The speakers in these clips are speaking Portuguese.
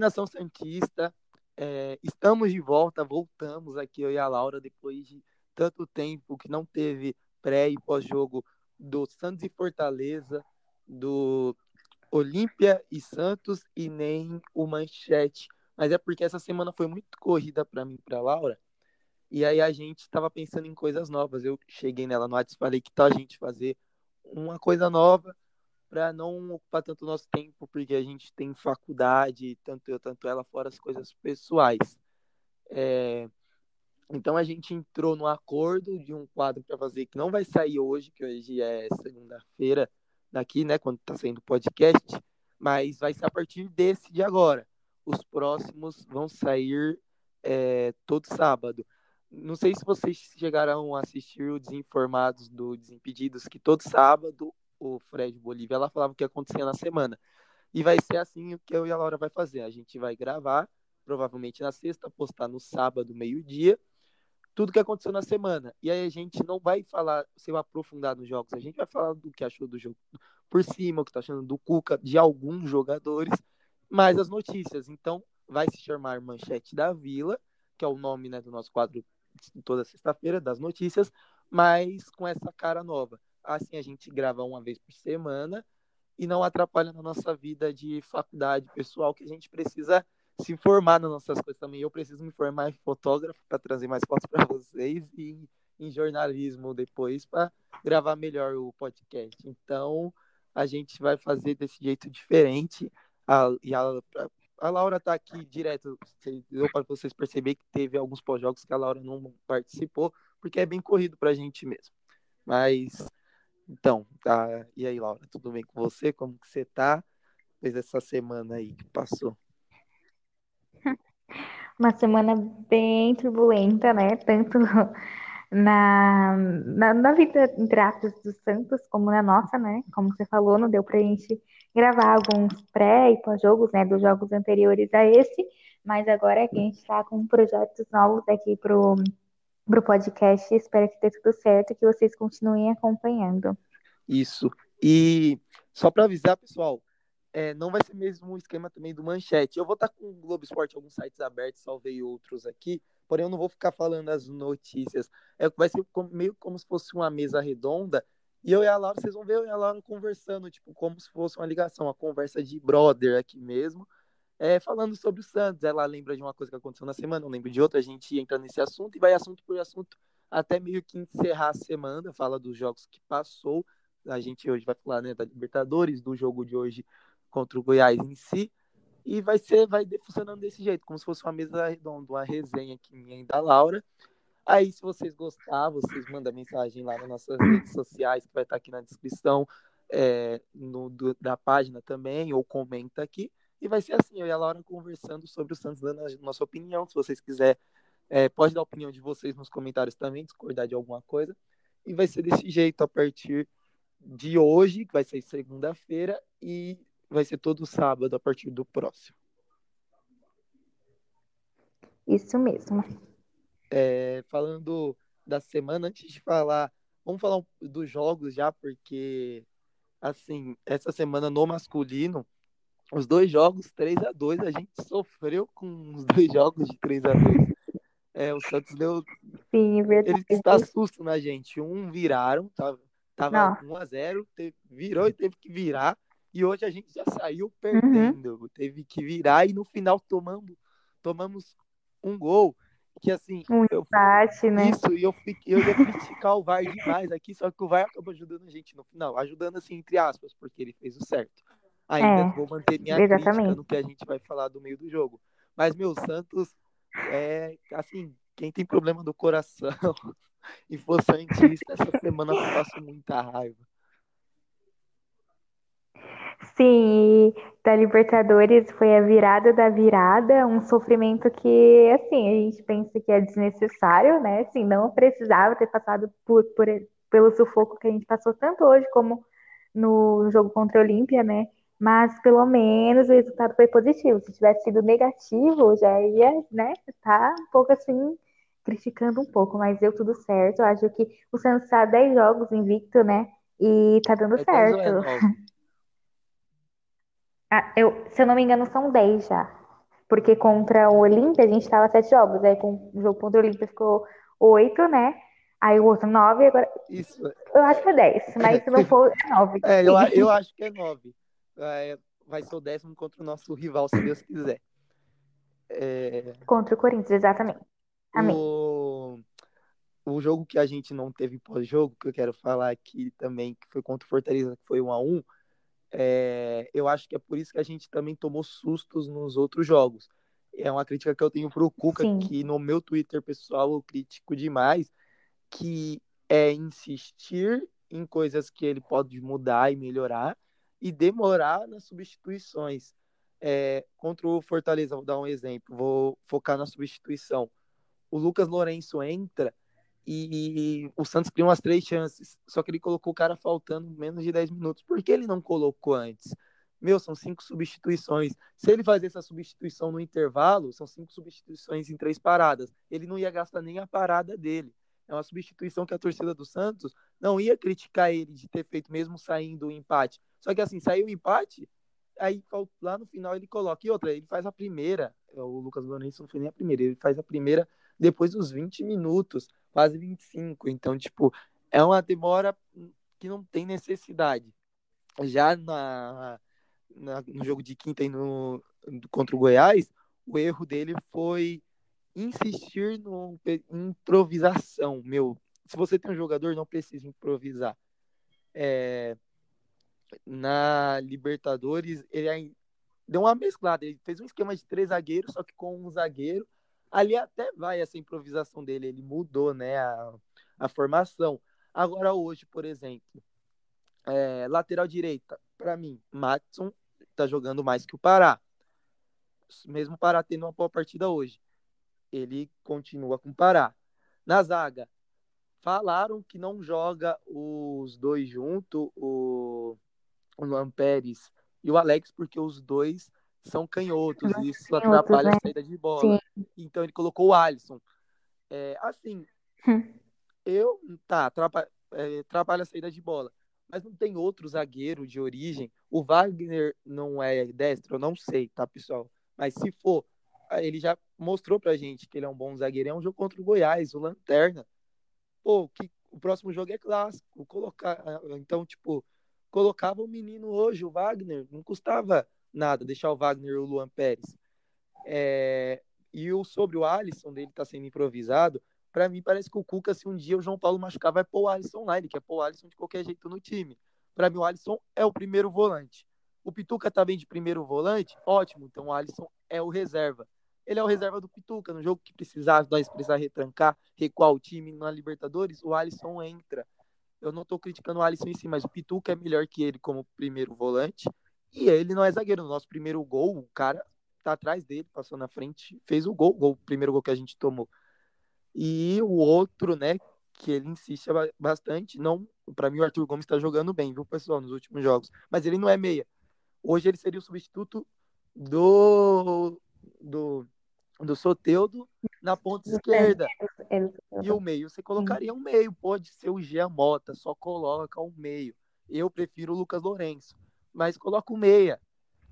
nação Santista. É, estamos de volta, voltamos aqui, eu e a Laura, depois de tanto tempo que não teve pré e pós-jogo do Santos e Fortaleza, do Olímpia e Santos e nem o Manchete. Mas é porque essa semana foi muito corrida para mim e para Laura. E aí a gente estava pensando em coisas novas. Eu cheguei nela no WhatsApp falei que tal a gente fazer uma coisa nova para não ocupar tanto nosso tempo, porque a gente tem faculdade, tanto eu, tanto ela, fora as coisas pessoais. É... Então a gente entrou no acordo de um quadro para fazer que não vai sair hoje, que hoje é segunda-feira, daqui, né, quando está saindo o podcast, mas vai ser a partir desse de agora. Os próximos vão sair é, todo sábado. Não sei se vocês chegaram a assistir o Desinformados do Desimpedidos, que todo sábado o Fred Bolívia ela falava o que acontecia na semana. E vai ser assim o que eu e a Laura vai fazer. A gente vai gravar, provavelmente na sexta, postar no sábado, meio-dia, tudo que aconteceu na semana. E aí a gente não vai falar, se aprofundar nos jogos, a gente vai falar do que achou do jogo por cima, o que tá achando do Cuca, de alguns jogadores, mais as notícias. Então, vai se chamar Manchete da Vila, que é o nome né, do nosso quadro toda sexta-feira, das notícias, mas com essa cara nova. Assim a gente grava uma vez por semana e não atrapalha na nossa vida de faculdade pessoal, que a gente precisa se informar nas nossas coisas também. Eu preciso me formar em fotógrafo para trazer mais fotos para vocês e em jornalismo depois para gravar melhor o podcast. Então, a gente vai fazer desse jeito diferente. A, e a, a Laura está aqui direto. Deu para vocês perceber que teve alguns pós-jogos que a Laura não participou, porque é bem corrido para a gente mesmo. Mas, então, tá. E aí, Laura, tudo bem com você? Como que você tá? Depois dessa semana aí que passou. Uma semana bem turbulenta, né? Tanto na, na, na vida, entre aspas, dos Santos, como na nossa, né? Como você falou, não deu pra gente gravar alguns pré e pós-jogos, né? Dos jogos anteriores a esse, mas agora que a gente tá com projetos novos aqui pro, pro podcast, espero que dê tudo certo e que vocês continuem acompanhando. Isso. E só para avisar, pessoal, é, não vai ser mesmo o esquema também do manchete. Eu vou estar tá com o Globo Esporte, alguns sites abertos, salvei outros aqui, porém eu não vou ficar falando as notícias. É, vai ser meio como se fosse uma mesa redonda, e eu e a Laura, vocês vão ver eu e a Laura conversando, tipo, como se fosse uma ligação, uma conversa de brother aqui mesmo, é, falando sobre o Santos. Ela lembra de uma coisa que aconteceu na semana, eu lembro de outra, a gente entra nesse assunto e vai assunto por assunto até meio que encerrar a semana, fala dos jogos que passou. A gente hoje vai falar né, da Libertadores, do jogo de hoje contra o Goiás em si. E vai ser, vai funcionando desse jeito, como se fosse uma mesa redonda, uma resenha aqui minha e da Laura. Aí, se vocês gostar, vocês mandam mensagem lá nas nossas redes sociais, que vai estar aqui na descrição é, no, do, da página também, ou comenta aqui. E vai ser assim, eu e a Laura conversando sobre o Santos, dando a nossa opinião. Se vocês quiserem, é, pode dar a opinião de vocês nos comentários também, discordar de alguma coisa. E vai ser desse jeito a partir de hoje, que vai ser segunda-feira, e vai ser todo sábado a partir do próximo. Isso mesmo. É, falando da semana, antes de falar, vamos falar dos jogos já, porque assim, essa semana no masculino, os dois jogos 3 a 2 a gente sofreu com os dois jogos de 3 a 2 é, o Santos deu. Sim, é verdade. Ele está susto na gente. Um viraram, tava, tava 1 a 0 virou e teve que virar. E hoje a gente já saiu uhum. perdendo, uhum. teve que virar e no final tomamos, tomamos um gol. Que assim, um eu, empate, né? Isso, e eu, fiquei, eu ia criticar o VAR demais aqui, só que o VAR acabou ajudando a gente no final, ajudando assim, entre aspas, porque ele fez o certo. Ainda é, vou manter minha exatamente. crítica no que a gente vai falar do meio do jogo. Mas, meu, Santos é assim, quem tem problema do coração e for Santista, essa semana eu passo muita raiva. Sim, da Libertadores foi a virada da virada, um sofrimento que, assim, a gente pensa que é desnecessário, né? Assim, não precisava ter passado por, por pelo sufoco que a gente passou tanto hoje como no jogo contra a Olímpia, né? Mas pelo menos o resultado foi positivo. Se tivesse sido negativo, já ia, né, tá um pouco assim, criticando um pouco, mas deu tudo certo. Eu acho que o Santos está 10 jogos invicto, né? E tá dando é certo. Ah, eu, se eu não me engano, são 10 já. Porque contra o Olímpia a gente estava sete jogos. Aí com o jogo contra o Olímpia ficou oito, né? Aí o outro nove, agora. Isso. Eu acho que é dez, mas se não for, é nove. É, eu, eu acho que é nove. É, vai ser o décimo contra o nosso rival, se Deus quiser. É... Contra o Corinthians, exatamente. Amém. O... o jogo que a gente não teve pós-jogo, que eu quero falar aqui também, que foi contra o Fortaleza, que foi um a um, é, eu acho que é por isso que a gente também tomou sustos nos outros jogos. É uma crítica que eu tenho pro Cuca, Sim. que no meu Twitter pessoal eu critico demais, que é insistir em coisas que ele pode mudar e melhorar e demorar nas substituições. É, contra o Fortaleza, vou dar um exemplo, vou focar na substituição. O Lucas Lourenço entra e o Santos criou umas três chances, só que ele colocou o cara faltando menos de 10 minutos. Por que ele não colocou antes? Meu, são cinco substituições. Se ele fazer essa substituição no intervalo, são cinco substituições em três paradas. Ele não ia gastar nem a parada dele. É uma substituição que a torcida do Santos não ia criticar ele de ter feito mesmo saindo o empate. Só que assim, saiu o empate, aí lá no final ele coloca. E outra, ele faz a primeira. O Lucas Lourenço não foi nem a primeira, ele faz a primeira depois dos 20 minutos quase 25. Então, tipo, é uma demora que não tem necessidade. Já na, na no jogo de quinta e no, contra o Goiás, o erro dele foi insistir no improvisação. Meu, se você tem um jogador, não precisa improvisar. É, na Libertadores, ele deu uma mesclada. Ele fez um esquema de três zagueiros, só que com um zagueiro ali até vai essa improvisação dele, ele mudou, né, a, a formação. Agora hoje, por exemplo, é, lateral direita, para mim, Matson tá jogando mais que o Pará. Mesmo o Pará tendo uma boa partida hoje, ele continua com o Pará. Na zaga, falaram que não joga os dois juntos, o, o Luan Pérez e o Alex, porque os dois são canhotos, e isso atrapalha né? a saída de bola. Sim. Então ele colocou o Alisson. É, assim, hum. eu. Tá, atrapalha, é, atrapalha a saída de bola. Mas não tem outro zagueiro de origem. O Wagner não é destro, eu não sei, tá, pessoal? Mas se for, ele já mostrou pra gente que ele é um bom zagueiro. É um jogo contra o Goiás, o Lanterna. Pô, que o próximo jogo é clássico. Colocar, então, tipo, colocava o menino hoje, o Wagner, não custava nada, deixar o Wagner e o Luan Pérez. É, e o, sobre o Alisson, dele tá sendo improvisado, para mim parece que o Cuca, se um dia o João Paulo machucar, vai pôr o Alisson lá, ele quer pôr o Alisson de qualquer jeito no time. Para mim, o Alisson é o primeiro volante. O Pituca tá bem de primeiro volante? Ótimo, então o Alisson é o reserva. Ele é o reserva do Pituca. No jogo que precisar, nós precisar retrancar, recuar o time na Libertadores, o Alisson entra. Eu não tô criticando o Alisson em si, mas o Pituca é melhor que ele como primeiro volante. E ele não é zagueiro. No nosso primeiro gol, o cara tá atrás dele, passou na frente, fez o gol, gol o primeiro gol que a gente tomou. E o outro, né, que ele insiste bastante, não, para mim o Arthur Gomes tá jogando bem, viu, pessoal, nos últimos jogos, mas ele não é meia. Hoje ele seria o substituto do do do Soteudo na ponta esquerda. E o meio, você colocaria um meio, pode ser o Gia Mota, só coloca um meio. Eu prefiro o Lucas Lourenço mas coloca o meia.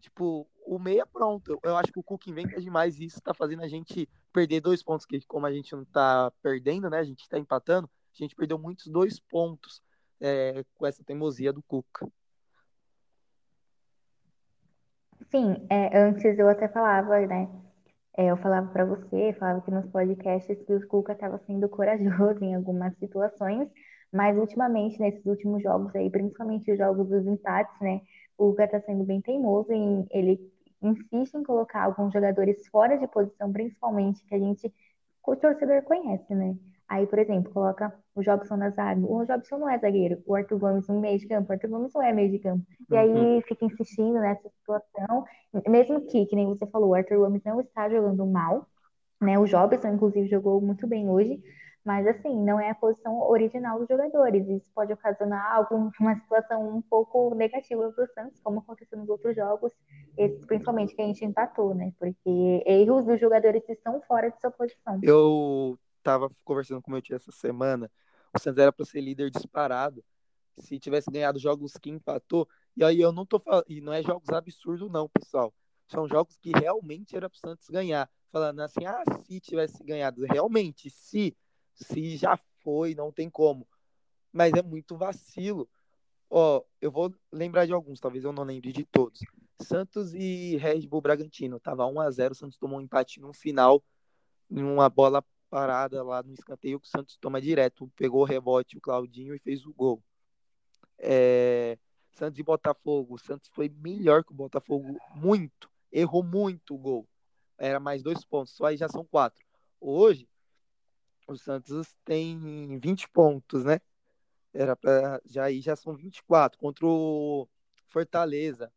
Tipo, o meia pronto. Eu acho que o Cook inventa demais e isso tá fazendo a gente perder dois pontos, que como a gente não tá perdendo, né? A gente tá empatando, a gente perdeu muitos dois pontos é, com essa teimosia do Cuca. Sim, é, antes eu até falava, né? É, eu falava para você, falava que nos podcasts que o Cuca estava sendo corajoso em algumas situações, mas ultimamente, nesses últimos jogos aí, principalmente os jogos dos empates, né? o Guga está sendo bem teimoso em ele insiste em colocar alguns jogadores fora de posição, principalmente que a gente, o torcedor conhece, né? Aí, por exemplo, coloca o Jobson na zaga. O Jobson não é zagueiro, o Arthur Gomes no meio de campo, o Arthur Gomes não é meio de campo. E aí uhum. fica insistindo nessa situação, mesmo que, que nem você falou, o Arthur Gomes não está jogando mal, né? O Jobson, inclusive, jogou muito bem hoje, mas, assim, não é a posição original dos jogadores. Isso pode ocasionar alguma situação um pouco negativa para o Santos, como aconteceu nos outros jogos, esses principalmente que a gente empatou, né? Porque erros dos jogadores estão fora de sua posição. Eu estava conversando com meu tio essa semana. O Santos era para ser líder disparado. Se tivesse ganhado jogos que empatou. E aí eu não tô falando. E não é jogos absurdos, não, pessoal. São jogos que realmente era pro Santos ganhar. Falando assim, ah, se tivesse ganhado. Realmente, se, se já foi, não tem como. Mas é muito vacilo. Ó, eu vou lembrar de alguns, talvez eu não lembre de todos. Santos e Red Bull Bragantino. Tava 1 a 0 o Santos tomou um empate no final, numa bola parada lá no escanteio que o Santos toma direto. Pegou o rebote o Claudinho e fez o gol. É... Santos e Botafogo. O Santos foi melhor que o Botafogo, muito. Errou muito o gol. Era mais dois pontos, só aí já são quatro. Hoje, o Santos tem 20 pontos, né? Era para já aí já são 24 contra o Fortaleza.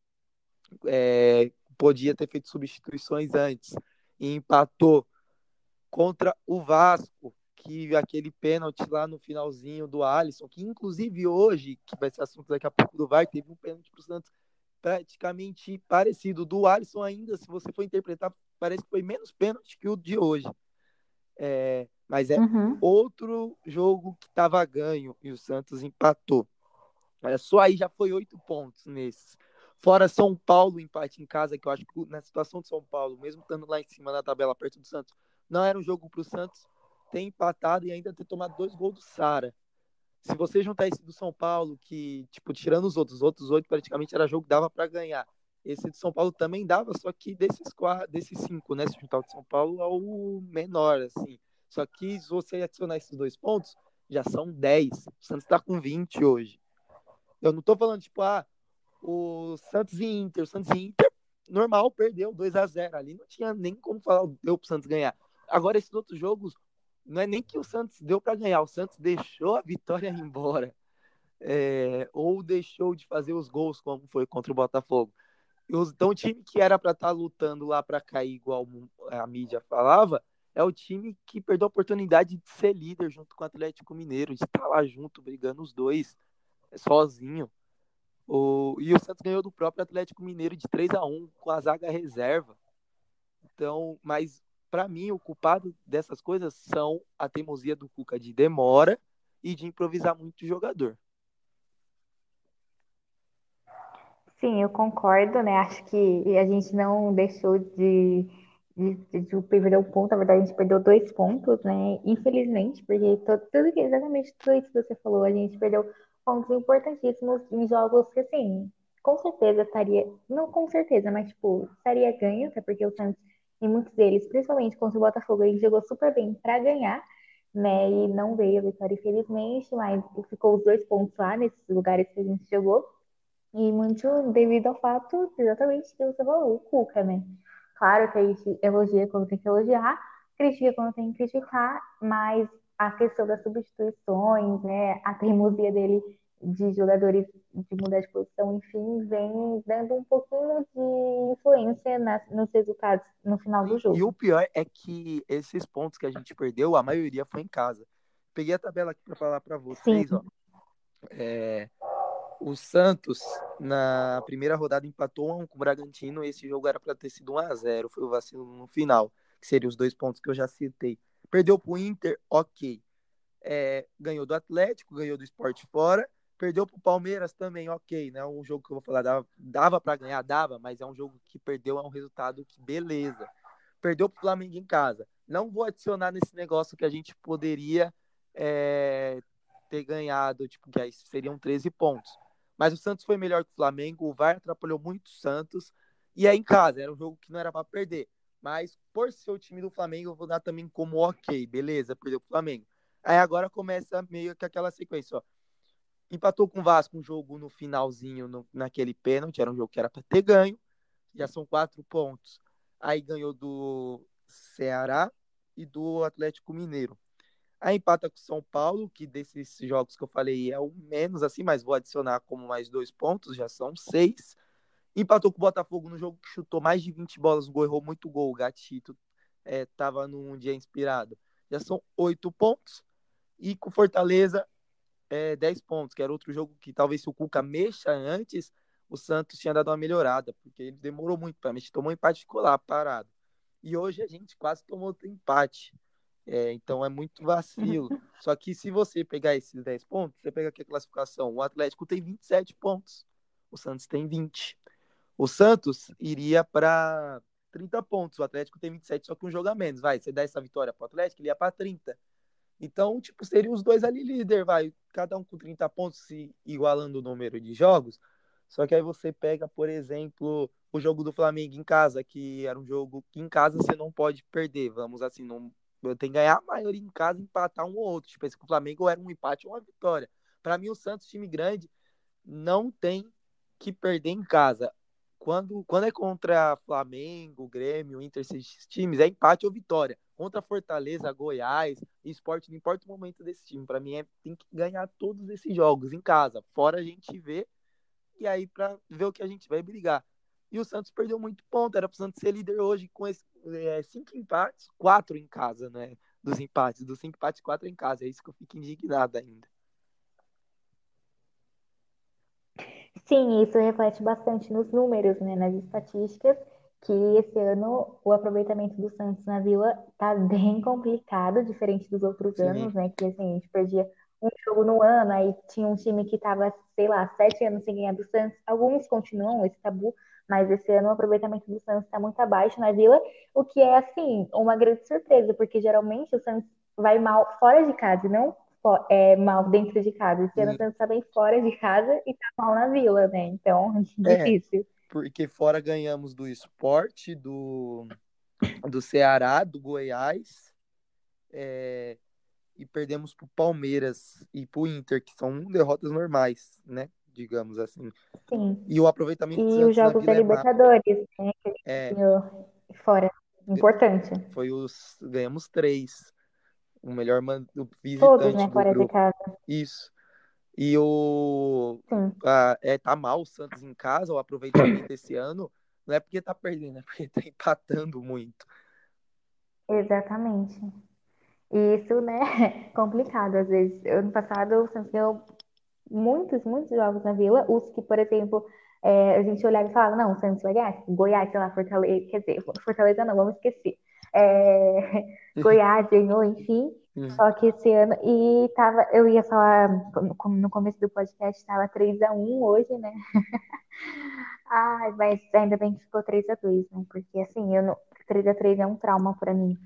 É, podia ter feito substituições antes e empatou contra o Vasco, que aquele pênalti lá no finalzinho do Alisson, que inclusive hoje, que vai ser assunto daqui a pouco do VAR, teve um pênalti para o Santos praticamente parecido. Do Alisson ainda, se você for interpretar, parece que foi menos pênalti que o de hoje. É, mas é uhum. outro jogo que estava ganho e o Santos empatou. É, só aí já foi oito pontos nesses. Fora São Paulo, empate em casa, que eu acho que na situação de São Paulo, mesmo estando lá em cima da tabela, perto do Santos, não era um jogo para o Santos ter empatado e ainda ter tomado dois gols do Sara. Se você juntar esse do São Paulo, que, tipo, tirando os outros, os outros oito praticamente era jogo que dava para ganhar. Esse de São Paulo também dava, só que desses quatro, desses cinco, né? Se juntar o de São Paulo é o menor, assim. Só que se você adicionar esses dois pontos, já são 10. O Santos está com 20 hoje. Eu não tô falando, tipo, ah, o Santos e Inter. O Santos e Inter, normal, perdeu 2 a 0 Ali não tinha nem como falar, deu pro Santos ganhar. Agora, esses outros jogos, não é nem que o Santos deu para ganhar, o Santos deixou a vitória embora. É, ou deixou de fazer os gols, como foi contra o Botafogo. Então, o time que era para estar tá lutando lá para cair, igual a mídia falava, é o time que perdeu a oportunidade de ser líder junto com o Atlético Mineiro, de estar lá junto, brigando os dois, é, sozinho. O, e o Santos ganhou do próprio Atlético Mineiro de 3 a 1 com a zaga reserva. Então, mas para mim, o culpado dessas coisas são a teimosia do Cuca de demora e de improvisar muito o jogador. Sim, eu concordo, né? Acho que a gente não deixou de de, de perder um ponto, na verdade a gente perdeu dois pontos, né? Infelizmente, porque todo, tudo exatamente tudo isso que você falou, a gente perdeu pontos importantíssimos em jogos que, assim, com certeza estaria, não com certeza, mas, tipo, estaria ganho, até porque o Santos, em muitos deles, principalmente contra o Botafogo, ele jogou super bem para ganhar, né? E não veio a vitória, infelizmente, mas ficou os dois pontos lá nesses lugares que a gente jogou. E muito devido ao fato, exatamente, que você falou, o Cuca, né? Claro que a gente elogia quando tem que elogiar, critica quando tem que criticar, mas a questão das substituições, né, a teimosia dele de jogadores de mudar de posição, enfim, vem dando um pouquinho de influência nas, nos resultados no final do jogo. E o pior é que esses pontos que a gente perdeu, a maioria foi em casa. Peguei a tabela aqui para falar para vocês, Sim. ó. É, o Santos, na primeira rodada, empatou um com o Bragantino. Esse jogo era para ter sido 1 a 0 Foi o vacilo no final, que seriam os dois pontos que eu já citei. Perdeu para o Inter, ok. É, ganhou do Atlético, ganhou do Esporte fora. Perdeu para o Palmeiras também, ok. Não é um jogo que eu vou falar, dava, dava para ganhar, dava, mas é um jogo que perdeu, é um resultado que beleza. Perdeu para o Flamengo em casa. Não vou adicionar nesse negócio que a gente poderia é, ter ganhado, tipo, que aí seriam 13 pontos. Mas o Santos foi melhor que o Flamengo, o VAR atrapalhou muito o Santos. E é em casa, era um jogo que não era para perder. Mas por ser o time do Flamengo, eu vou dar também como ok, beleza, perdeu o Flamengo. Aí agora começa meio que aquela sequência, ó. Empatou com o Vasco um jogo no finalzinho, no, naquele pênalti, era um jogo que era para ter ganho. Já são quatro pontos. Aí ganhou do Ceará e do Atlético Mineiro. Aí empata com São Paulo, que desses jogos que eu falei é o menos assim, mas vou adicionar como mais dois pontos, já são seis. Empatou com o Botafogo no jogo que chutou mais de 20 bolas gol, errou muito gol. O Gatito é, tava num dia inspirado. Já são oito pontos. E com Fortaleza, é, 10 pontos, que era outro jogo que talvez se o Cuca mexa antes, o Santos tinha dado uma melhorada, porque ele demorou muito para mexer. Tomou um empate ficou lá, parado. E hoje a gente quase tomou outro empate. É, então é muito vacilo. Só que se você pegar esses 10 pontos, você pega aqui a classificação. O Atlético tem 27 pontos, o Santos tem 20. O Santos iria para 30 pontos. O Atlético tem 27, só que um jogo a menos. Vai, você dá essa vitória para o Atlético, ele ia para 30. Então, tipo, seriam os dois ali líder, vai. Cada um com 30 pontos, se igualando o número de jogos. Só que aí você pega, por exemplo, o jogo do Flamengo em casa, que era um jogo que em casa você não pode perder. Vamos assim, não tem que ganhar a maioria em casa empatar um ou outro. Tipo, esse com o Flamengo era um empate ou uma vitória. Para mim, o Santos, time grande, não tem que perder em casa. Quando, quando é contra Flamengo, Grêmio, Inter, esses times, é empate ou vitória. Contra Fortaleza, Goiás, Esporte, não importa o momento desse time. Para mim, é, tem que ganhar todos esses jogos em casa. Fora a gente ver, e aí para ver o que a gente vai brigar. E o Santos perdeu muito ponto. Era para o Santos ser líder hoje com esse, é, cinco empates, quatro em casa, né? Dos empates. Dos cinco empates, quatro em casa. É isso que eu fico indignado ainda. Sim, isso reflete bastante nos números, né, nas estatísticas, que esse ano o aproveitamento do Santos na Vila tá bem complicado, diferente dos outros Sim. anos, né, que assim, a gente perdia um jogo no ano, aí tinha um time que tava, sei lá, sete anos sem ganhar do Santos, alguns continuam esse tabu, mas esse ano o aproveitamento do Santos está muito abaixo na Vila, o que é, assim, uma grande surpresa, porque geralmente o Santos vai mal fora de casa, não é, mal dentro de casa. Esse ano você tá bem fora de casa e tá mal na vila, né? Então, é, difícil. Porque fora ganhamos do esporte, do, do Ceará, do Goiás, é, e perdemos pro Palmeiras e pro Inter, que são derrotas normais, né? Digamos assim. Sim. E o aproveitamento E os jogos da Libertadores, né? Que é, fora. Importante. Foi os. Ganhamos três o melhor man... o visitante Todos, né, do fora grupo. de casa. Isso. E o a, é, tá mal o Santos em casa, o aproveitamento esse ano, não é porque tá perdendo, é porque tá empatando muito. Exatamente. E isso, né, é complicado às vezes. Ano passado o Santos ganhou muitos, muitos jogos na Vila, os que, por exemplo, é, a gente olhava e falava, não, o Santos vai ganhar, Goiás, sei lá, Fortaleza, quer dizer, Fortaleza não, vamos esquecer é, Goiás ganhou, enfim. Uhum. Só que esse ano, e tava, eu ia falar no começo do podcast, estava 3x1 hoje, né? Ai, mas ainda bem que ficou 3x2, né? Porque assim, eu não, 3x3 é um trauma para mim.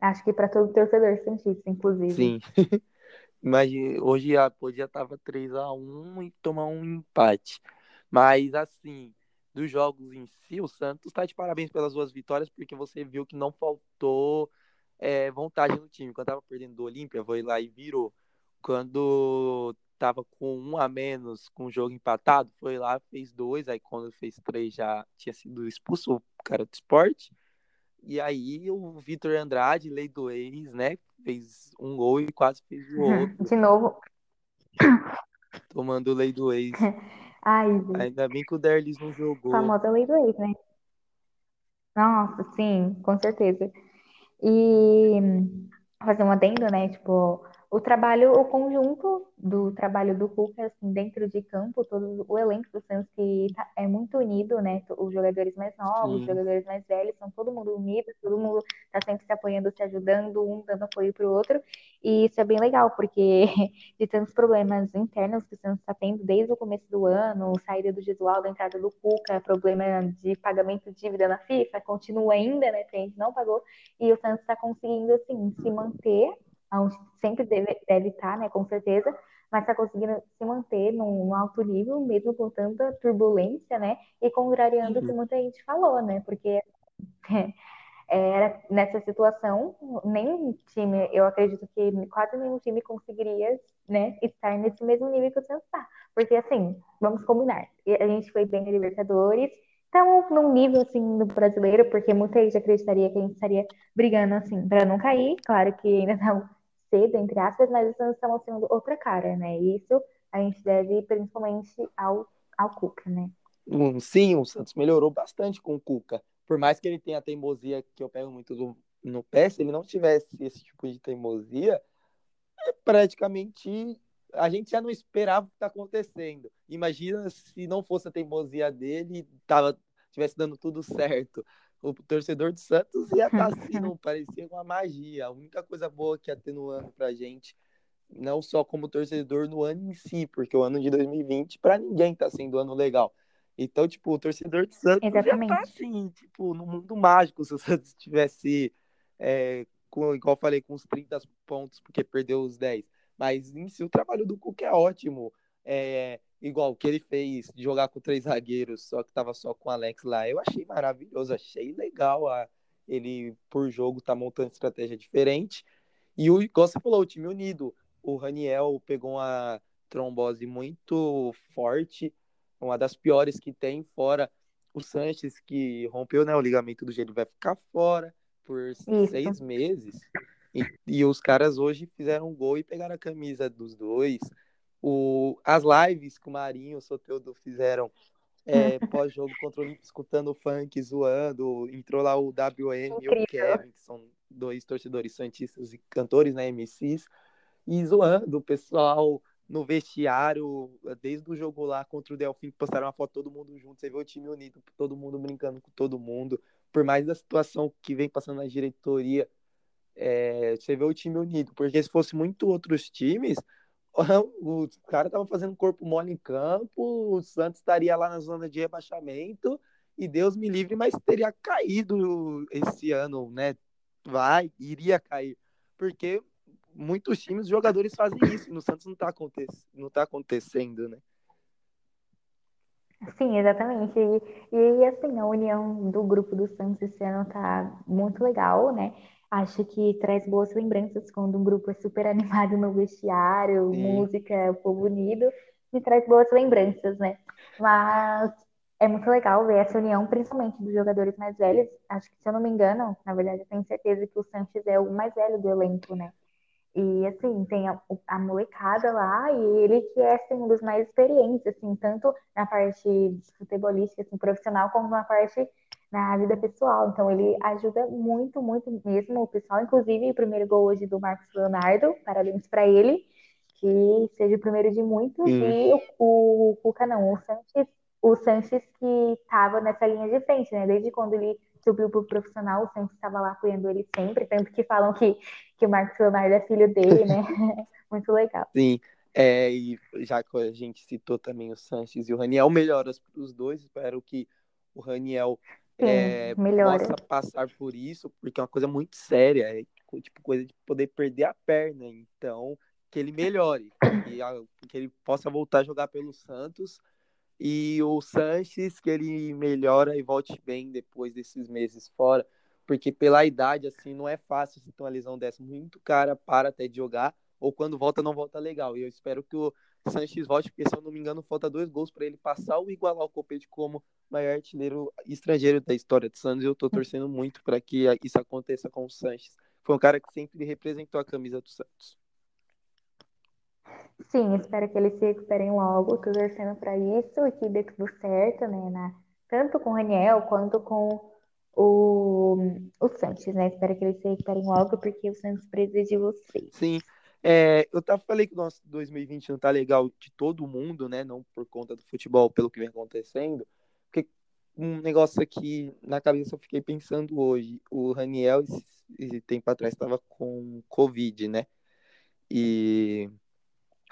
Acho que para todo torcedor cientista, inclusive. Sim. Imagina, hoje podia tava 3x1 e tomar um empate. Mas assim, dos jogos em si, o Santos está de parabéns pelas duas vitórias, porque você viu que não faltou é, vontade no time. Quando tava perdendo do Olímpia, foi lá e virou. Quando tava com um a menos, com o jogo empatado, foi lá, fez dois, aí quando fez três já tinha sido expulso o cara do esporte. E aí o Vitor Andrade, lei do ex, né? Fez um gol e quase fez o outro. De novo. Tomando lei do ex. Ai, Ainda bem que o Derlis não jogou. Famosa lei do ex, né? Nossa, sim, com certeza. E fazer um adendo, né? Tipo, o trabalho, o conjunto do trabalho do Cuca, assim, dentro de campo, todo o elenco do Santos que tá, é muito unido, né? Os jogadores mais novos, Sim. os jogadores mais velhos, são todo mundo unido, todo mundo tá sempre se apoiando, se ajudando, um dando apoio pro outro. E isso é bem legal, porque de tantos problemas internos que o Santos está tendo desde o começo do ano, saída do Gesualdo, entrada do Cuca, problema de pagamento de dívida na FIFA, continua ainda, né? Que a gente não pagou, e o Santos está conseguindo, assim, se manter onde sempre deve, deve estar, né, com certeza, mas está conseguindo se manter num, num, alto nível, mesmo com tanta turbulência, né, e contrariando o que uhum. muita gente falou, né, porque é, era nessa situação, nenhum time, eu acredito que quase nenhum time conseguiria, né, estar nesse mesmo nível que o Santos está, porque assim, vamos combinar, a gente foi bem na Libertadores, estamos num nível assim do brasileiro, porque muita gente acreditaria que a gente estaria brigando assim para não cair. Claro que ainda não cedo, entre aspas, mas estamos está mostrando outra cara, né? E isso a gente deve principalmente ao, ao Cuca, né? Sim, o Santos melhorou bastante com o Cuca. Por mais que ele tenha a teimosia que eu pego muito do, no pé, se ele não tivesse esse tipo de teimosia, é praticamente a gente já não esperava o que está acontecendo. Imagina se não fosse a teimosia dele, tava, tivesse dando tudo certo o torcedor do Santos ia estar tá assim, não parecia uma magia. A única coisa boa que ia ter no ano pra gente, não só como torcedor no ano em si, porque o ano de 2020 para ninguém tá sendo um ano legal. Então, tipo, o torcedor do Santos Exatamente. já tá assim, tipo, no mundo mágico, se o Santos tivesse, é, com, igual eu falei, com os 30 pontos, porque perdeu os 10. Mas em si o trabalho do Cuca é ótimo. É, igual o que ele fez de jogar com três zagueiros, só que tava só com o Alex lá. Eu achei maravilhoso, achei legal a, ele, por jogo, tá montando estratégia diferente. E o, igual você falou, o time unido. O Raniel pegou uma trombose muito forte, uma das piores que tem, fora o Sanches, que rompeu né, o ligamento do gelo, vai ficar fora por Isso. seis meses. E, e, os caras hoje fizeram um gol e pegaram a camisa dos dois. O, as lives que o Marinho e o Soteldo fizeram é, pós-jogo contra o Olímpico, escutando funk, zoando. Entrou lá o WM e o Kevin, que são dois torcedores santistas e cantores, né, MCs, e zoando o pessoal no vestiário, desde o jogo lá contra o Delfim, que postaram uma foto todo mundo junto, você vê o time unido, todo mundo brincando com todo mundo, por mais da situação que vem passando na diretoria, é, você vê o time unido, porque se fosse muito outros times, o cara tava fazendo corpo mole em campo, o Santos estaria lá na zona de rebaixamento, e Deus me livre, mas teria caído esse ano, né? Vai, iria cair, porque muitos times, jogadores fazem isso. No Santos não está não tá acontecendo, né? Sim, exatamente. E, e assim, a união do grupo do Santos esse ano tá muito legal, né? Acho que traz boas lembranças quando um grupo é super animado no vestiário, Sim. música, povo unido, me traz boas lembranças, né? Mas é muito legal ver essa união, principalmente dos jogadores mais velhos. Acho que, se eu não me engano, na verdade, eu tenho certeza que o Sanches é o mais velho do elenco, né? E assim, tem a, a, molecada lá e ele que é assim, um dos mais experientes, assim, tanto na parte futebolística, assim, profissional, como na parte na vida pessoal. Então ele ajuda muito, muito mesmo o pessoal. Inclusive, o primeiro gol hoje do Marcos Leonardo, parabéns para ele, que seja o primeiro de muitos. Hum. E o, o Cuca não, o Sanches, o Sanches que estava nessa linha de frente, né? Desde quando ele subiu pro profissional, o Santos estava lá apoiando ele sempre, tanto que falam que, que o Marcos Leonardo é filho dele, né? Muito legal. Sim, é, e já que a gente citou também o Sanches e o Raniel, melhoras para os dois, espero que o Raniel É, possa passar por isso, porque é uma coisa muito séria, é tipo coisa de poder perder a perna, então que ele melhore, que, que ele possa voltar a jogar pelo Santos e o Sanches, que ele melhora e volte bem depois desses meses fora, porque pela idade, assim, não é fácil se ter uma lesão dessa. Muito cara para até de jogar, ou quando volta, não volta legal. E eu espero que o Sanches volte, porque se eu não me engano, falta dois gols para ele passar ou igualar o Copete como maior artilheiro estrangeiro da história do Santos. E eu tô torcendo muito para que isso aconteça com o Sanches. Foi um cara que sempre representou a camisa do Santos. Sim, espero que eles se recuperem logo, tô torcendo para isso e que dê tudo certo, né? Na, tanto com o Raniel quanto com o, o Santos, né? Espero que eles se recuperem logo, porque o Santos precisa de vocês. Sim. É, eu tava falei que o nosso 2020 não tá legal de todo mundo, né? Não por conta do futebol, pelo que vem acontecendo. Porque um negócio aqui na cabeça eu fiquei pensando hoje. O Raniel, esse tempo atrás, estava com Covid, né? E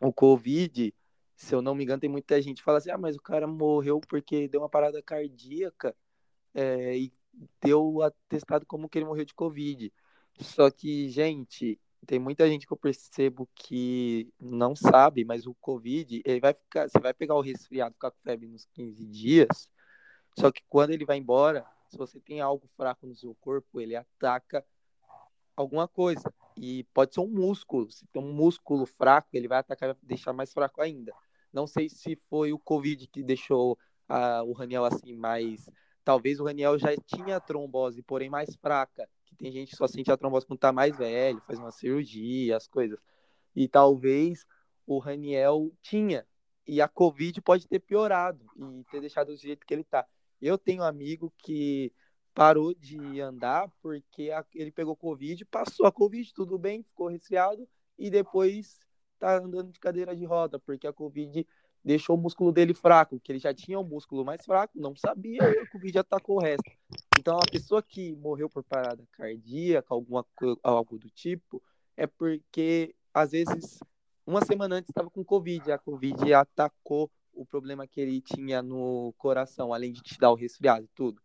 o Covid, se eu não me engano, tem muita gente que fala assim, ah, mas o cara morreu porque deu uma parada cardíaca é, e deu atestado como que ele morreu de Covid. Só que, gente, tem muita gente que eu percebo que não sabe, mas o Covid, ele vai ficar, você vai pegar o resfriado, ficar com febre nos 15 dias, só que quando ele vai embora, se você tem algo fraco no seu corpo, ele ataca alguma coisa. E pode ser um músculo. Se tem um músculo fraco, ele vai atacar deixar mais fraco ainda. Não sei se foi o Covid que deixou a, o Raniel assim, mas talvez o Raniel já tinha trombose, porém mais fraca. Que tem gente que só sente a trombose quando tá mais velho, faz uma cirurgia, as coisas. E talvez o Raniel tinha. E a Covid pode ter piorado e ter deixado do jeito que ele tá. Eu tenho um amigo que parou de andar porque a, ele pegou Covid, passou a Covid, tudo bem, ficou resfriado e depois tá andando de cadeira de roda, porque a Covid deixou o músculo dele fraco, que ele já tinha um músculo mais fraco, não sabia, e a Covid atacou o resto. Então, a pessoa que morreu por parada cardíaca, alguma, algo do tipo, é porque, às vezes, uma semana antes estava com Covid, a Covid atacou o problema que ele tinha no coração, além de te dar o resfriado e tudo.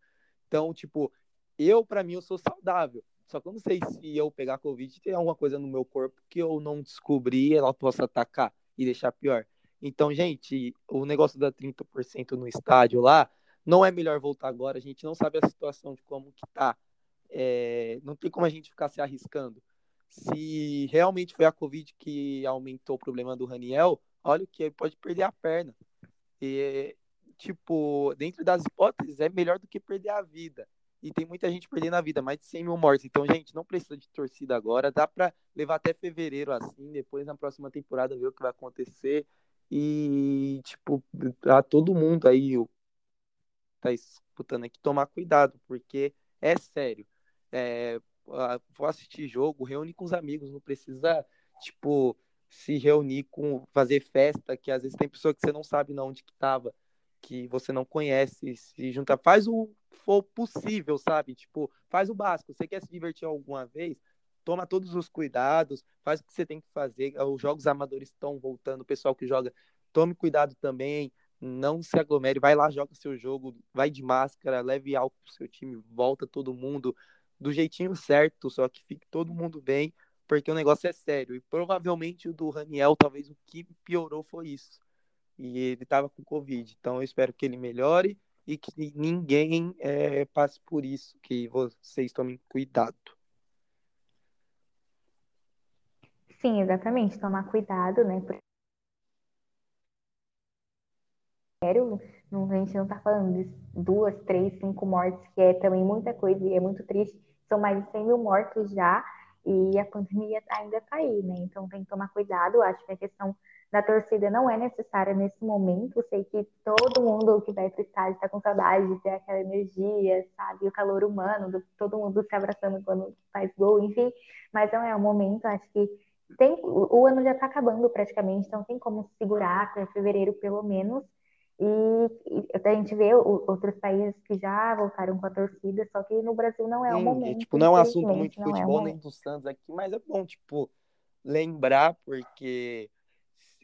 Então, tipo, eu, para mim, eu sou saudável. Só que eu não sei se eu pegar Covid tem alguma coisa no meu corpo que eu não descobri ela possa atacar e deixar pior. Então, gente, o negócio da 30% no estádio lá, não é melhor voltar agora. A gente não sabe a situação de como que tá. É, não tem como a gente ficar se arriscando. Se realmente foi a Covid que aumentou o problema do Raniel, olha o que ele pode perder a perna. E, tipo, dentro das hipóteses, é melhor do que perder a vida. E tem muita gente perdendo a vida, mais de 100 mil mortes. Então, gente, não precisa de torcida agora. Dá para levar até fevereiro assim. Depois, na próxima temporada, ver o que vai acontecer. E, tipo, a todo mundo aí, tá escutando aqui, tomar cuidado, porque é sério. É, vou assistir jogo, reúne com os amigos, não precisa, tipo, se reunir com, fazer festa, que às vezes tem pessoa que você não sabe não onde que tava, que você não conhece, se juntar, faz o for possível, sabe? Tipo, faz o básico. Você quer se divertir alguma vez? Toma todos os cuidados, faz o que você tem que fazer. Os jogos amadores estão voltando, o pessoal que joga, tome cuidado também não se aglomere, vai lá, joga seu jogo, vai de máscara, leve álcool pro seu time, volta todo mundo do jeitinho certo, só que fique todo mundo bem, porque o negócio é sério. E provavelmente o do Raniel, talvez o que piorou foi isso. E ele tava com Covid. Então eu espero que ele melhore e que ninguém é, passe por isso, que vocês tomem cuidado. Sim, exatamente, tomar cuidado, né? Sério, não, a gente não está falando de duas, três, cinco mortes, que é também muita coisa e é muito triste. São mais de 100 mil mortos já e a pandemia ainda está aí, né? Então tem que tomar cuidado. Acho que a questão da torcida não é necessária nesse momento. Sei que todo mundo que vai para estádio está com saudade de ter aquela energia, sabe? O calor humano, do, todo mundo se abraçando quando faz gol, enfim. Mas não é o momento. Acho que tem, o ano já está acabando praticamente, então tem como segurar até fevereiro pelo menos e, e a gente vê o, outros países que já voltaram com a torcida, só que no Brasil não é o momento. tipo, não é um assunto muito de futebol é nem do Santos aqui, mas é bom, tipo, lembrar, porque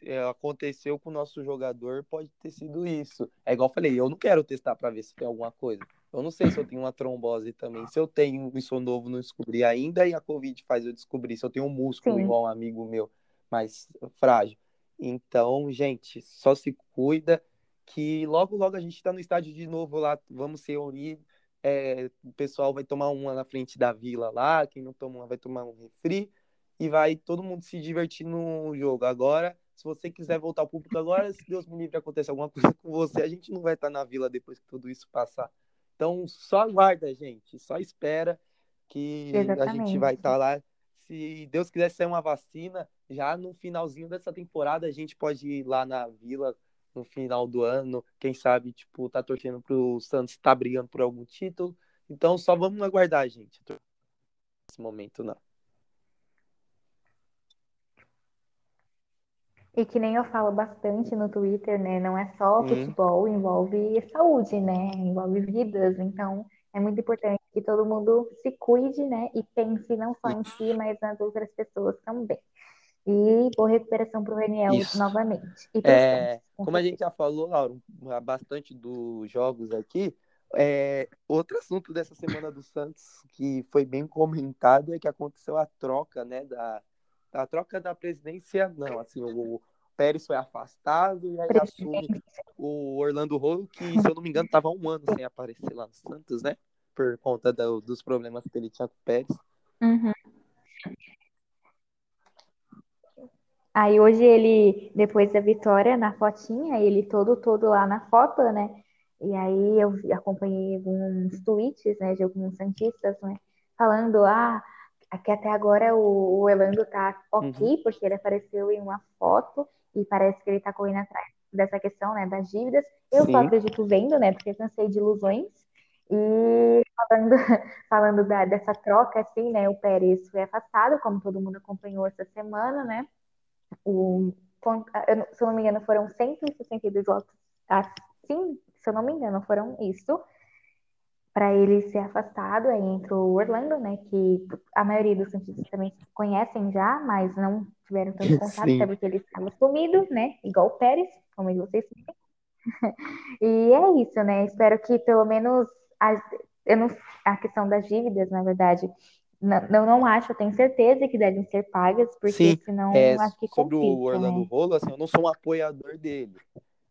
é, aconteceu com o nosso jogador, pode ter sido isso. É igual eu falei, eu não quero testar para ver se tem alguma coisa. Eu não sei se eu tenho uma trombose também. Se eu tenho e sou novo, não descobri ainda, e a Covid faz eu descobrir. Se eu tenho um músculo Sim. igual um amigo meu, mais frágil. Então, gente, só se cuida que logo, logo a gente está no estádio de novo lá, vamos se reunir, é, o pessoal vai tomar uma na frente da vila lá, quem não toma uma vai tomar um refri, e vai todo mundo se divertir no jogo. Agora, se você quiser voltar ao público agora, se Deus me livre acontecer alguma coisa com você, a gente não vai estar na vila depois que tudo isso passar. Então, só aguarda, gente, só espera que Exatamente. a gente vai estar lá. Se Deus quiser ser uma vacina, já no finalzinho dessa temporada a gente pode ir lá na vila no final do ano, quem sabe, tipo, tá torcendo pro Santos tá brigando por algum título. Então só vamos aguardar, gente. Nesse momento não. E que nem eu falo bastante no Twitter, né? Não é só hum. futebol, envolve saúde, né? Envolve vidas. Então, é muito importante que todo mundo se cuide, né? E pense não só em si, mas nas outras pessoas também. E boa recuperação para o Reniel Isso. novamente. É, como a gente já falou, Laura, bastante dos jogos aqui, é, outro assunto dessa semana do Santos que foi bem comentado é que aconteceu a troca, né, da a troca da presidência, não, assim, o Pérez foi afastado e aí assume o Orlando Rolo, que, se eu não me engano, estava um ano sem aparecer lá no Santos, né, por conta do, dos problemas que ele tinha com o Pérez. Uhum. Aí hoje ele, depois da vitória, na fotinha, ele todo, todo lá na foto, né? E aí eu acompanhei alguns tweets, né, de alguns santistas, né? Falando, ah, aqui até agora o, o Elando tá ok, uhum. porque ele apareceu em uma foto e parece que ele tá correndo atrás dessa questão, né, das dívidas. Eu Sim. só acredito vendo, né, porque cansei de ilusões. E falando, falando da, dessa troca, assim, né, o Pérez foi afastado, como todo mundo acompanhou essa semana, né? O, se eu não me engano, foram 162 votos assim, se eu não me engano, foram isso, para ele ser afastado. Aí entrou o Orlando, né, que a maioria dos cientistas também conhecem já, mas não tiveram tanto contato, até porque ele estava sumido, né, igual o Pérez, como vocês sabem. e é isso, né? Espero que pelo menos as, eu não, a questão das dívidas, na verdade, não, não, não acho, eu tenho certeza que devem ser pagas, porque Sim, senão é, acho que sobre complica, o Orlando né? Rolo, assim, eu não sou um apoiador dele.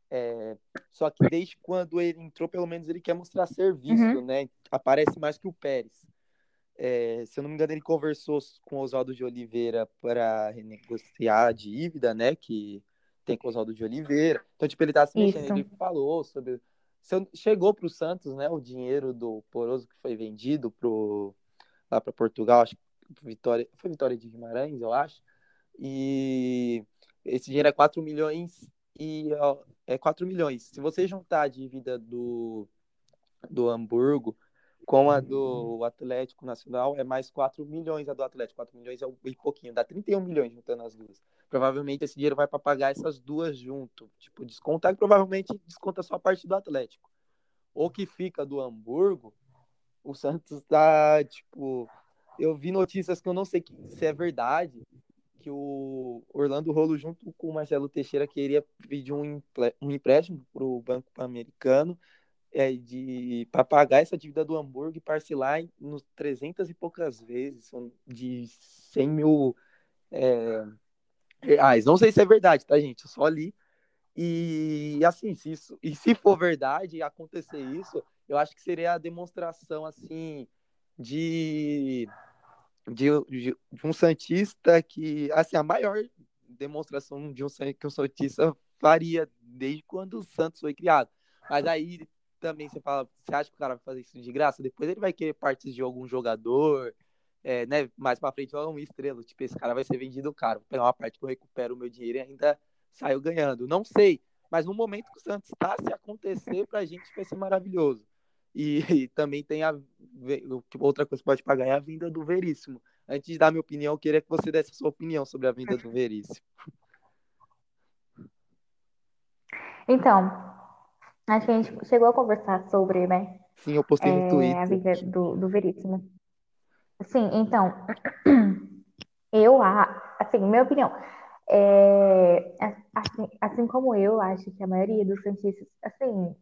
É, só que desde quando ele entrou, pelo menos ele quer mostrar serviço, uhum. né? Aparece mais que o Pérez. É, se eu não me engano, ele conversou com o Oswaldo de Oliveira para renegociar a dívida, né? Que tem com o Oswaldo de Oliveira. Então, tipo, ele tá se mexendo. Isso. Ele falou sobre. Chegou para o Santos, né? O dinheiro do Poroso que foi vendido pro, lá para Portugal, acho que Vitória, foi Vitória de Guimarães, eu acho. E esse dinheiro é 4 milhões e é 4 milhões. Se você juntar a dívida do, do Hamburgo com a do Atlético Nacional, é mais 4 milhões a do Atlético. 4 milhões é um pouquinho, dá 31 milhões juntando as duas. Provavelmente esse dinheiro vai para pagar essas duas junto. Tipo, descontar e provavelmente desconta só a parte do Atlético. O que fica do Hamburgo, o Santos tá, tipo. Eu vi notícias que eu não sei se é verdade, que o Orlando Rolo, junto com o Marcelo Teixeira, queria pedir um, um empréstimo para o Banco Americano é, de para pagar essa dívida do Hamburgo e parcelar em, nos 300 e poucas vezes, de 100 mil é, reais. Não sei se é verdade, tá, gente? Eu só li. E assim, se isso, e se for verdade acontecer isso, eu acho que seria a demonstração assim de de, de, de, um Santista que, assim, a maior demonstração de um, que um Santista faria desde quando o Santos foi criado. Mas aí também você fala, você acha que o cara vai fazer isso de graça? Depois ele vai querer partes de algum jogador, é, né? Mais pra frente, uma estrela. Tipo, esse cara vai ser vendido caro. Vou pegar uma parte que eu recupero o meu dinheiro e ainda saio ganhando. Não sei. Mas no momento que o Santos está, se acontecer, pra gente vai ser maravilhoso. E, e, também tem a outra coisa que pode pagar é a vinda do Veríssimo. Antes de dar minha opinião, eu queria que você desse a sua opinião sobre a vinda do Veríssimo. Então, acho que a gente chegou a conversar sobre, né? Sim, eu postei no é, Twitter. A vinda do, do Veríssimo. Sim, então, eu, assim, minha opinião, é, assim, assim como eu, acho que a maioria dos cientistas, assim,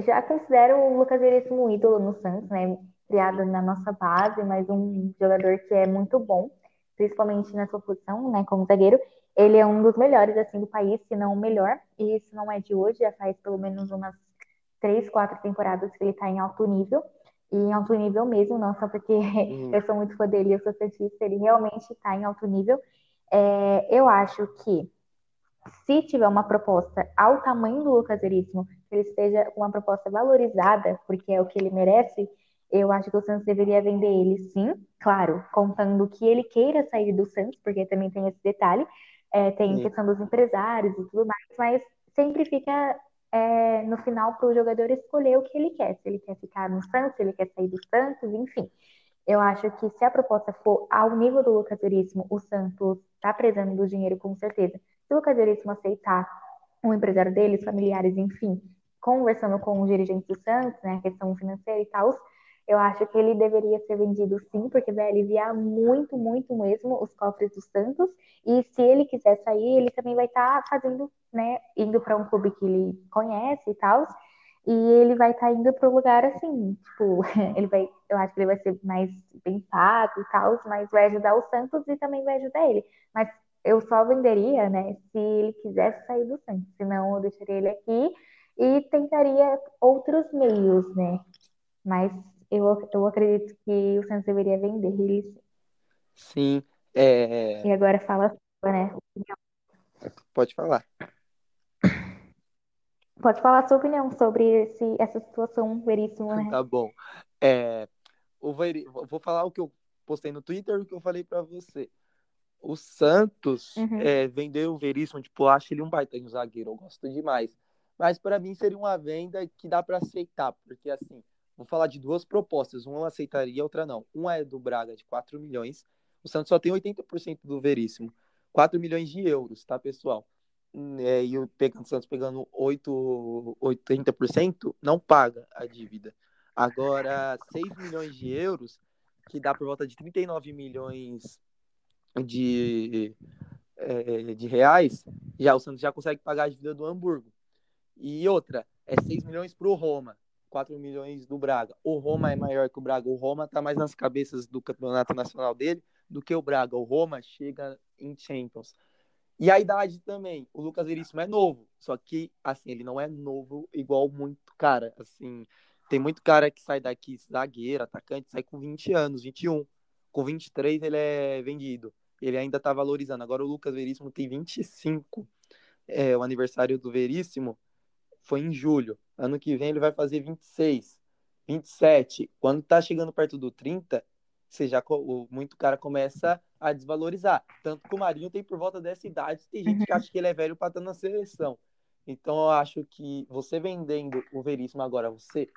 já considero o Lucas Veríssimo um ídolo no Santos, né? Criado na nossa base, mas um jogador que é muito bom, principalmente na sua posição, né? Como zagueiro. Ele é um dos melhores, assim, do país, se não o melhor. E isso não é de hoje, já faz pelo menos umas três, quatro temporadas que ele tá em alto nível. E em alto nível mesmo, não só porque uhum. eu sou muito fã dele e eu sou cientista, ele realmente está em alto nível. É, eu acho que se tiver uma proposta ao tamanho do Lucas Veríssimo, ele esteja uma proposta valorizada, porque é o que ele merece, eu acho que o Santos deveria vender ele sim, claro, contando que ele queira sair do Santos, porque também tem esse detalhe, é, tem sim. questão dos empresários e tudo mais, mas sempre fica é, no final para o jogador escolher o que ele quer, se ele quer ficar no Santos, se ele quer sair do Santos, enfim. Eu acho que se a proposta for ao nível do Lucas Veríssimo, o Santos está prezando do dinheiro com certeza. Se o Lucas Veríssimo aceitar o empresário dele, os familiares, enfim, conversando com os dirigentes do Santos, né, questão financeira e tal, eu acho que ele deveria ser vendido sim, porque vai aliviar muito, muito mesmo os cofres do Santos. E se ele quiser sair, ele também vai estar tá fazendo, né, indo para um clube que ele conhece e tal. E ele vai estar tá indo para um lugar assim, tipo, ele vai, eu acho que ele vai ser mais bem pago e tal, mas vai ajudar o Santos e também vai ajudar ele. Mas eu só venderia, né, se ele quisesse sair do Santos, senão eu deixaria ele aqui e tentaria outros meios, né? Mas eu, eu acredito que o Santos deveria vender ele. Sim. É... E agora fala né? Pode falar. Pode falar a sua opinião sobre esse, essa situação veríssima, né? Tá bom. É, Veri... Vou falar o que eu postei no Twitter e o que eu falei para você o Santos uhum. é, vendeu o Veríssimo, tipo, acho ele um baita de um zagueiro, eu gosto demais. Mas para mim seria uma venda que dá para aceitar, porque assim, vou falar de duas propostas, uma eu aceitaria, outra não. Uma é do Braga de 4 milhões, o Santos só tem 80% do Veríssimo, 4 milhões de euros, tá, pessoal? É, e o, pegando, Santos pegando 8, 80%, não paga a dívida. Agora, 6 milhões de euros, que dá por volta de 39 milhões de, é, de reais, já o Santos já consegue pagar a dívida do Hamburgo. E outra, é 6 milhões pro Roma, 4 milhões do Braga. O Roma é maior que o Braga. O Roma tá mais nas cabeças do campeonato nacional dele do que o Braga. O Roma chega em Champions. E a idade também. O Lucas Veríssimo é novo, só que, assim, ele não é novo igual muito cara. Assim, tem muito cara que sai daqui, zagueiro, atacante, sai com 20 anos, 21. Com 23 ele é vendido. Ele ainda tá valorizando. Agora o Lucas Veríssimo tem 25. É, o aniversário do Veríssimo foi em julho. Ano que vem ele vai fazer 26, 27. Quando tá chegando perto do 30, você já muito cara começa a desvalorizar. Tanto que o Marinho tem por volta dessa idade, tem gente que uhum. acha que ele é velho para estar na seleção. Então eu acho que você vendendo o Veríssimo agora, você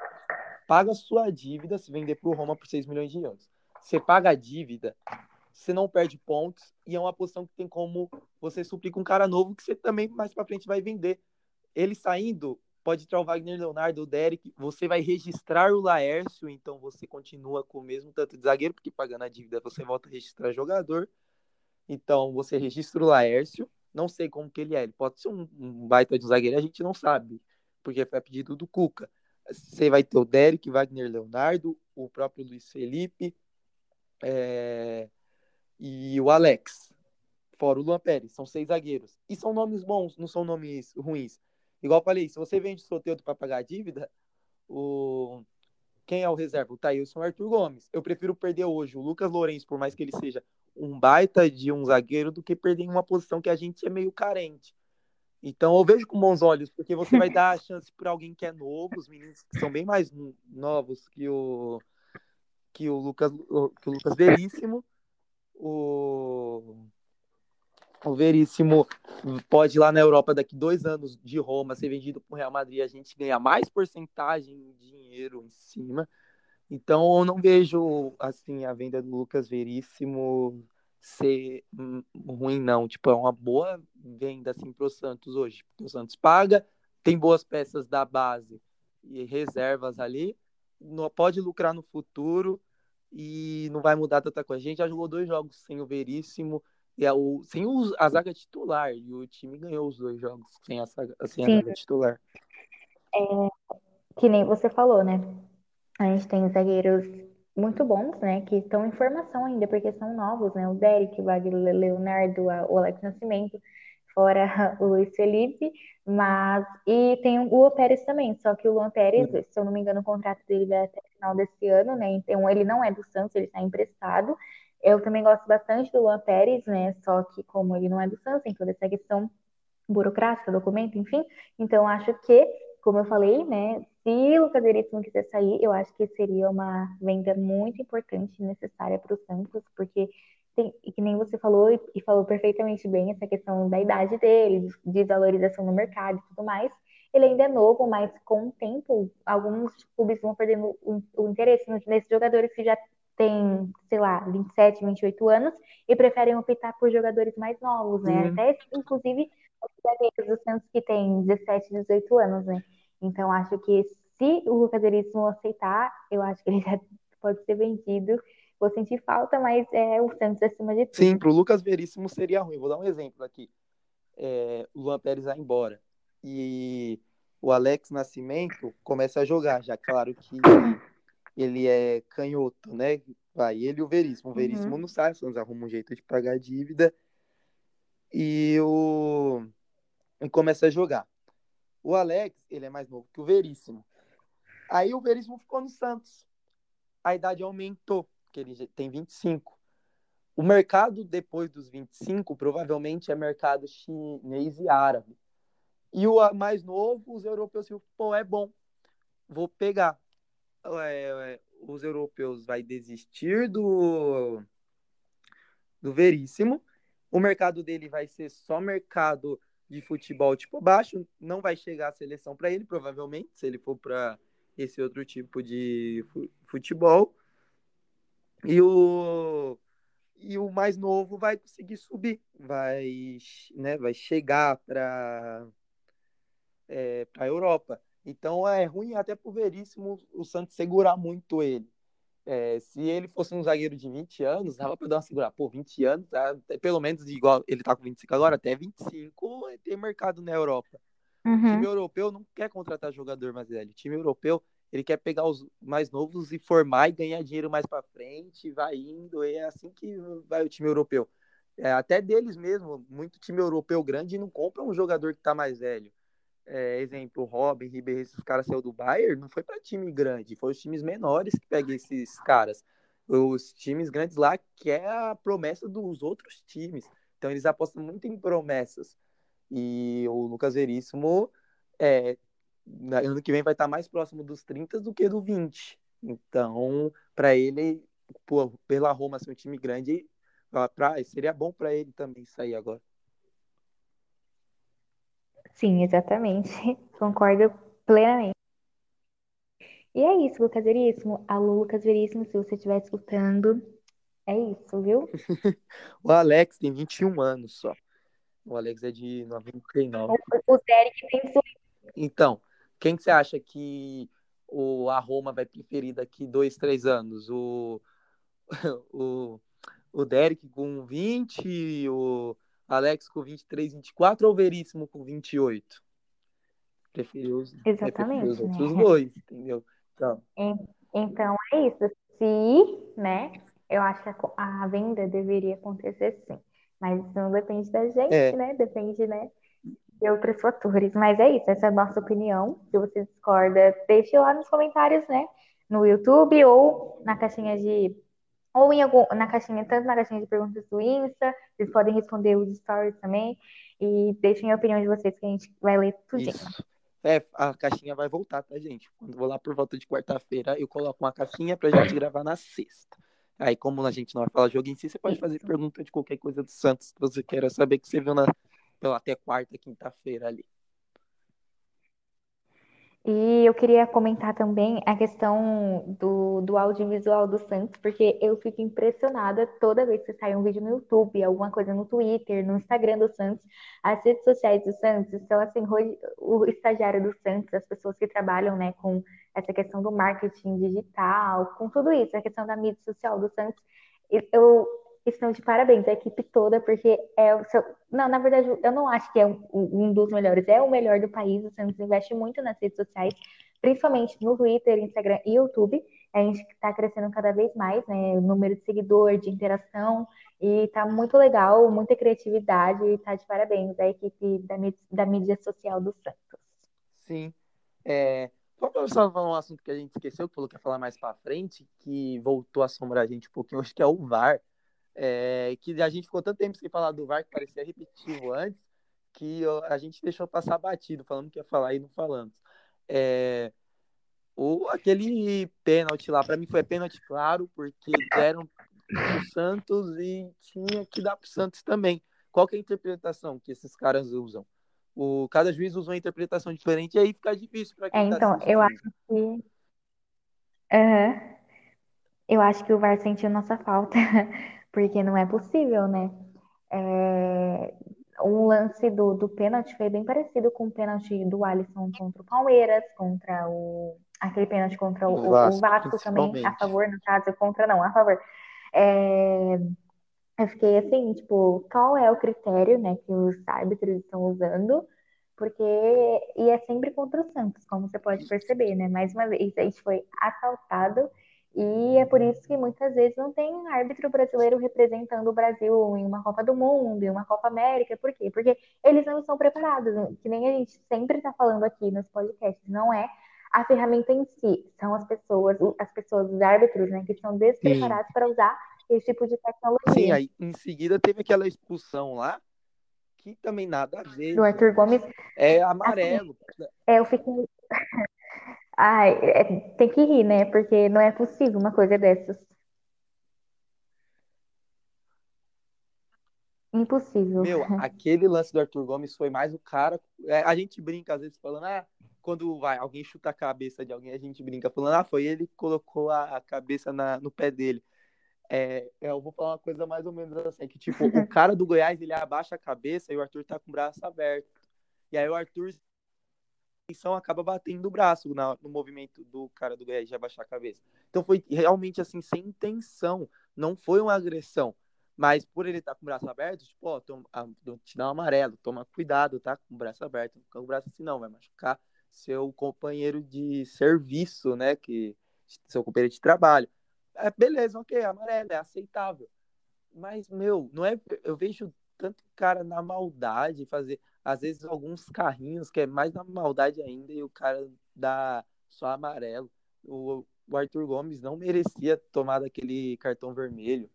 paga a sua dívida se vender para o Roma por 6 milhões de euros. Você paga a dívida, você não perde pontos e é uma posição que tem como você suplir com um cara novo que você também mais para frente vai vender. Ele saindo, pode entrar o Wagner Leonardo, o Derek, você vai registrar o Laércio, então você continua com o mesmo tanto de zagueiro, porque pagando a dívida você volta a registrar jogador. Então você registra o Laércio, não sei como que ele é, ele pode ser um, um baita de zagueiro, a gente não sabe, porque foi a pedido do Cuca. Você vai ter o Derek, Wagner Leonardo, o próprio Luiz Felipe é... e o Alex, fora o Luan Pérez, são seis zagueiros. E são nomes bons, não são nomes ruins. Igual eu falei, se você vende solteiro para pagar a dívida, o quem é o reserva? O Thailson Arthur Gomes. Eu prefiro perder hoje o Lucas Lourenço, por mais que ele seja um baita de um zagueiro, do que perder em uma posição que a gente é meio carente. Então eu vejo com bons olhos, porque você vai dar a chance para alguém que é novo, os meninos que são bem mais novos que o que o Lucas que o Lucas Veríssimo, o o Veríssimo pode ir lá na Europa daqui dois anos de Roma ser vendido para o Real Madrid, a gente ganha mais porcentagem de dinheiro em cima. Então eu não vejo assim a venda do Lucas Veríssimo ser ruim não, tipo, é uma boa venda assim pro Santos hoje, porque o Santos paga, tem boas peças da base e reservas ali, pode lucrar no futuro e não vai mudar tanta coisa. A gente já jogou dois jogos sem o Veríssimo, e é o, sem os, a zaga titular. E o time ganhou os dois jogos sem a, zaga, sem a zaga titular. É, que nem você falou, né? A gente tem zagueiros muito bons, né? Que estão em formação ainda, porque são novos, né? O Derek, o Wagner Leonardo, o Alex Nascimento, fora o Luiz Felipe, mas. E tem o Luan Pérez também, só que o Luan Pérez, Sim. se eu não me engano, o contrato dele vai até o final desse ano, né? Então ele não é do Santos, ele está emprestado. Eu também gosto bastante do Luan Pérez, né? Só que como ele não é do Santos, tem toda essa questão burocrática, documento, enfim. Então acho que, como eu falei, né? Se o Cadeirito quiser sair, eu acho que seria uma venda muito importante e necessária para o Santos, porque tem, que nem você falou e, falou perfeitamente bem essa questão da idade dele, de valorização no mercado e tudo mais. Ele ainda é novo, mas com o tempo, alguns clubes vão perdendo o interesse nesses jogadores que já tem, sei lá, 27, 28 anos e preferem optar por jogadores mais novos, né? Uhum. Até, inclusive, os do Santos que tem 17, 18 anos, né? Então, acho que se o Lucas Veríssimo aceitar, eu acho que ele já pode ser vendido. Vou sentir falta, mas é o Santos acima de tudo. Sim, para o Lucas Veríssimo seria ruim. Vou dar um exemplo aqui. É, o Luan Pérez vai embora. E o Alex Nascimento começa a jogar, já claro que ele é canhoto, né? Vai, ele e o Veríssimo. O uhum. Veríssimo uhum. não sai, Santos arruma um jeito de pagar a dívida e o e começa a jogar. O Alex, ele é mais novo que o Veríssimo. Aí o Veríssimo ficou no Santos. A idade aumentou, que ele tem 25. O mercado depois dos 25 provavelmente é mercado chinês e árabe. E o mais novo, os europeus, pô, é bom. Vou pegar é, os europeus vai desistir do, do Veríssimo. O mercado dele vai ser só mercado de futebol tipo baixo, não vai chegar a seleção para ele, provavelmente, se ele for para esse outro tipo de futebol. E o, e o mais novo vai conseguir subir, vai, né, vai chegar para é, a Europa. Então é ruim até pro Veríssimo o Santos segurar muito ele. É, se ele fosse um zagueiro de 20 anos, dava para dar uma segurar. Pô, 20 anos, pelo menos igual ele tá com 25 agora, até 25 tem mercado na Europa. Uhum. O time europeu não quer contratar jogador mais velho. O time europeu, ele quer pegar os mais novos e formar e ganhar dinheiro mais para frente, vai indo, é assim que vai o time europeu. É, até deles mesmo, muito time europeu grande não compra um jogador que tá mais velho. É, exemplo, Robin, Ribeirinho, esses caras saiu do Bayern, não foi para time grande, foi os times menores que pegam esses caras. Os times grandes lá que é a promessa dos outros times. Então eles apostam muito em promessas. E o Lucas Veríssimo, é, ano que vem vai estar mais próximo dos 30 do que do 20. Então, para ele, pô, pela Roma ser um time grande, pra, seria bom para ele também sair agora. Sim, exatamente. Concordo plenamente. E é isso, Lucas Veríssimo. Alô, Lucas Veríssimo, se você estiver escutando, é isso, viu? o Alex tem 21 anos só. O Alex é de 99. O Derek tem 18. Então, quem que você acha que o, a Roma vai preferir daqui dois, três anos? O, o, o Derek com 20, o Alex com 23, 24 ou Veríssimo com 28? Preferiu os, Exatamente, os outros né? dois, entendeu? Então. então é isso. Se, né, eu acho que a venda deveria acontecer sim. Mas isso não depende da gente, é. né? Depende, né? De outros fatores. Mas é isso, essa é a nossa opinião. Se você discorda, deixe lá nos comentários, né? No YouTube ou na caixinha de. Ou em algum, na caixinha, tanto na caixinha de perguntas do Insta, vocês podem responder os stories também. E deixem a opinião de vocês que a gente vai ler tudo. Isso. É, a caixinha vai voltar, tá, gente? Quando vou lá por volta de quarta-feira, eu coloco uma caixinha pra gente gravar na sexta. Aí, como a gente não vai falar jogo em si, você pode fazer pergunta de qualquer coisa do Santos que você queira saber que você viu na, até quarta, quinta-feira ali. E eu queria comentar também a questão do, do audiovisual do Santos, porque eu fico impressionada toda vez que sai um vídeo no YouTube, alguma coisa no Twitter, no Instagram do Santos, as redes sociais do Santos estão assim, o estagiário do Santos, as pessoas que trabalham né, com essa questão do marketing digital, com tudo isso, a questão da mídia social do Santos, eu estão de parabéns, a equipe toda, porque é o seu. Não, na verdade, eu não acho que é um, um dos melhores, é o melhor do país. O Santos investe muito nas redes sociais, principalmente no Twitter, Instagram e YouTube. A gente está crescendo cada vez mais, né? O número de seguidor, de interação, e tá muito legal, muita criatividade, e tá de parabéns a equipe da, da mídia social do Santos. Sim. É, Vamos só falar um assunto que a gente esqueceu, que falou que ia falar mais para frente, que voltou a assombrar a gente um pouquinho hoje, que é o VAR. É, que a gente ficou tanto tempo sem falar do VAR que parecia repetitivo antes, que a gente deixou passar batido, falando que ia falar e não falamos. É, o, aquele pênalti lá, para mim foi pênalti claro, porque deram pro Santos e tinha que dar pro Santos também. Qual que é a interpretação que esses caras usam? O, cada juiz usa uma interpretação diferente e aí fica difícil para quem é, tá então, eu acho que. Uhum. Eu acho que o VAR sentiu nossa falta. porque não é possível, né? É... Um lance do, do pênalti foi bem parecido com o pênalti do Alisson contra o Palmeiras, contra o. aquele pênalti contra o, o Vasco, o Vasco também, a favor, no caso, contra não, a favor. É... Eu fiquei assim, tipo, qual é o critério, né, que os árbitros estão usando? Porque, e é sempre contra o Santos, como você pode perceber, né? Mais uma vez, a gente foi assaltado e é por isso que muitas vezes não tem um árbitro brasileiro representando o Brasil em uma Copa do Mundo, em uma Copa América. Por quê? Porque eles não estão preparados, que nem a gente sempre está falando aqui nos podcasts. Não é a ferramenta em si, são as pessoas, as pessoas, os árbitros, né, que estão despreparados para usar esse tipo de tecnologia. Sim, aí em seguida teve aquela expulsão lá, que também nada a ver. Do Arthur Gomes. É amarelo. Assim, é, eu fico. Ai, é, tem que rir, né? Porque não é possível uma coisa dessas. Impossível. Meu, aquele lance do Arthur Gomes foi mais o cara. É, a gente brinca às vezes falando, ah, quando vai, alguém chuta a cabeça de alguém, a gente brinca falando, ah, foi ele que colocou a, a cabeça na, no pé dele. É, eu vou falar uma coisa mais ou menos assim, que tipo, o cara do Goiás, ele abaixa a cabeça e o Arthur tá com o braço aberto. E aí o Arthur atenção acaba batendo o braço na, no movimento do cara do Goiás de abaixar a cabeça. Então foi realmente assim, sem intenção. Não foi uma agressão. Mas por ele estar tá com o braço aberto, tipo, ó, toma, te dá um amarelo, toma cuidado, tá? Com o braço aberto. Com o braço assim não, vai machucar seu companheiro de serviço, né? Que seu companheiro de trabalho. É, beleza, ok, amarelo, é aceitável. Mas, meu, não é. Eu vejo tanto cara na maldade fazer, às vezes, alguns carrinhos que é mais na maldade ainda, e o cara dá só amarelo. O, o Arthur Gomes não merecia tomar daquele cartão vermelho.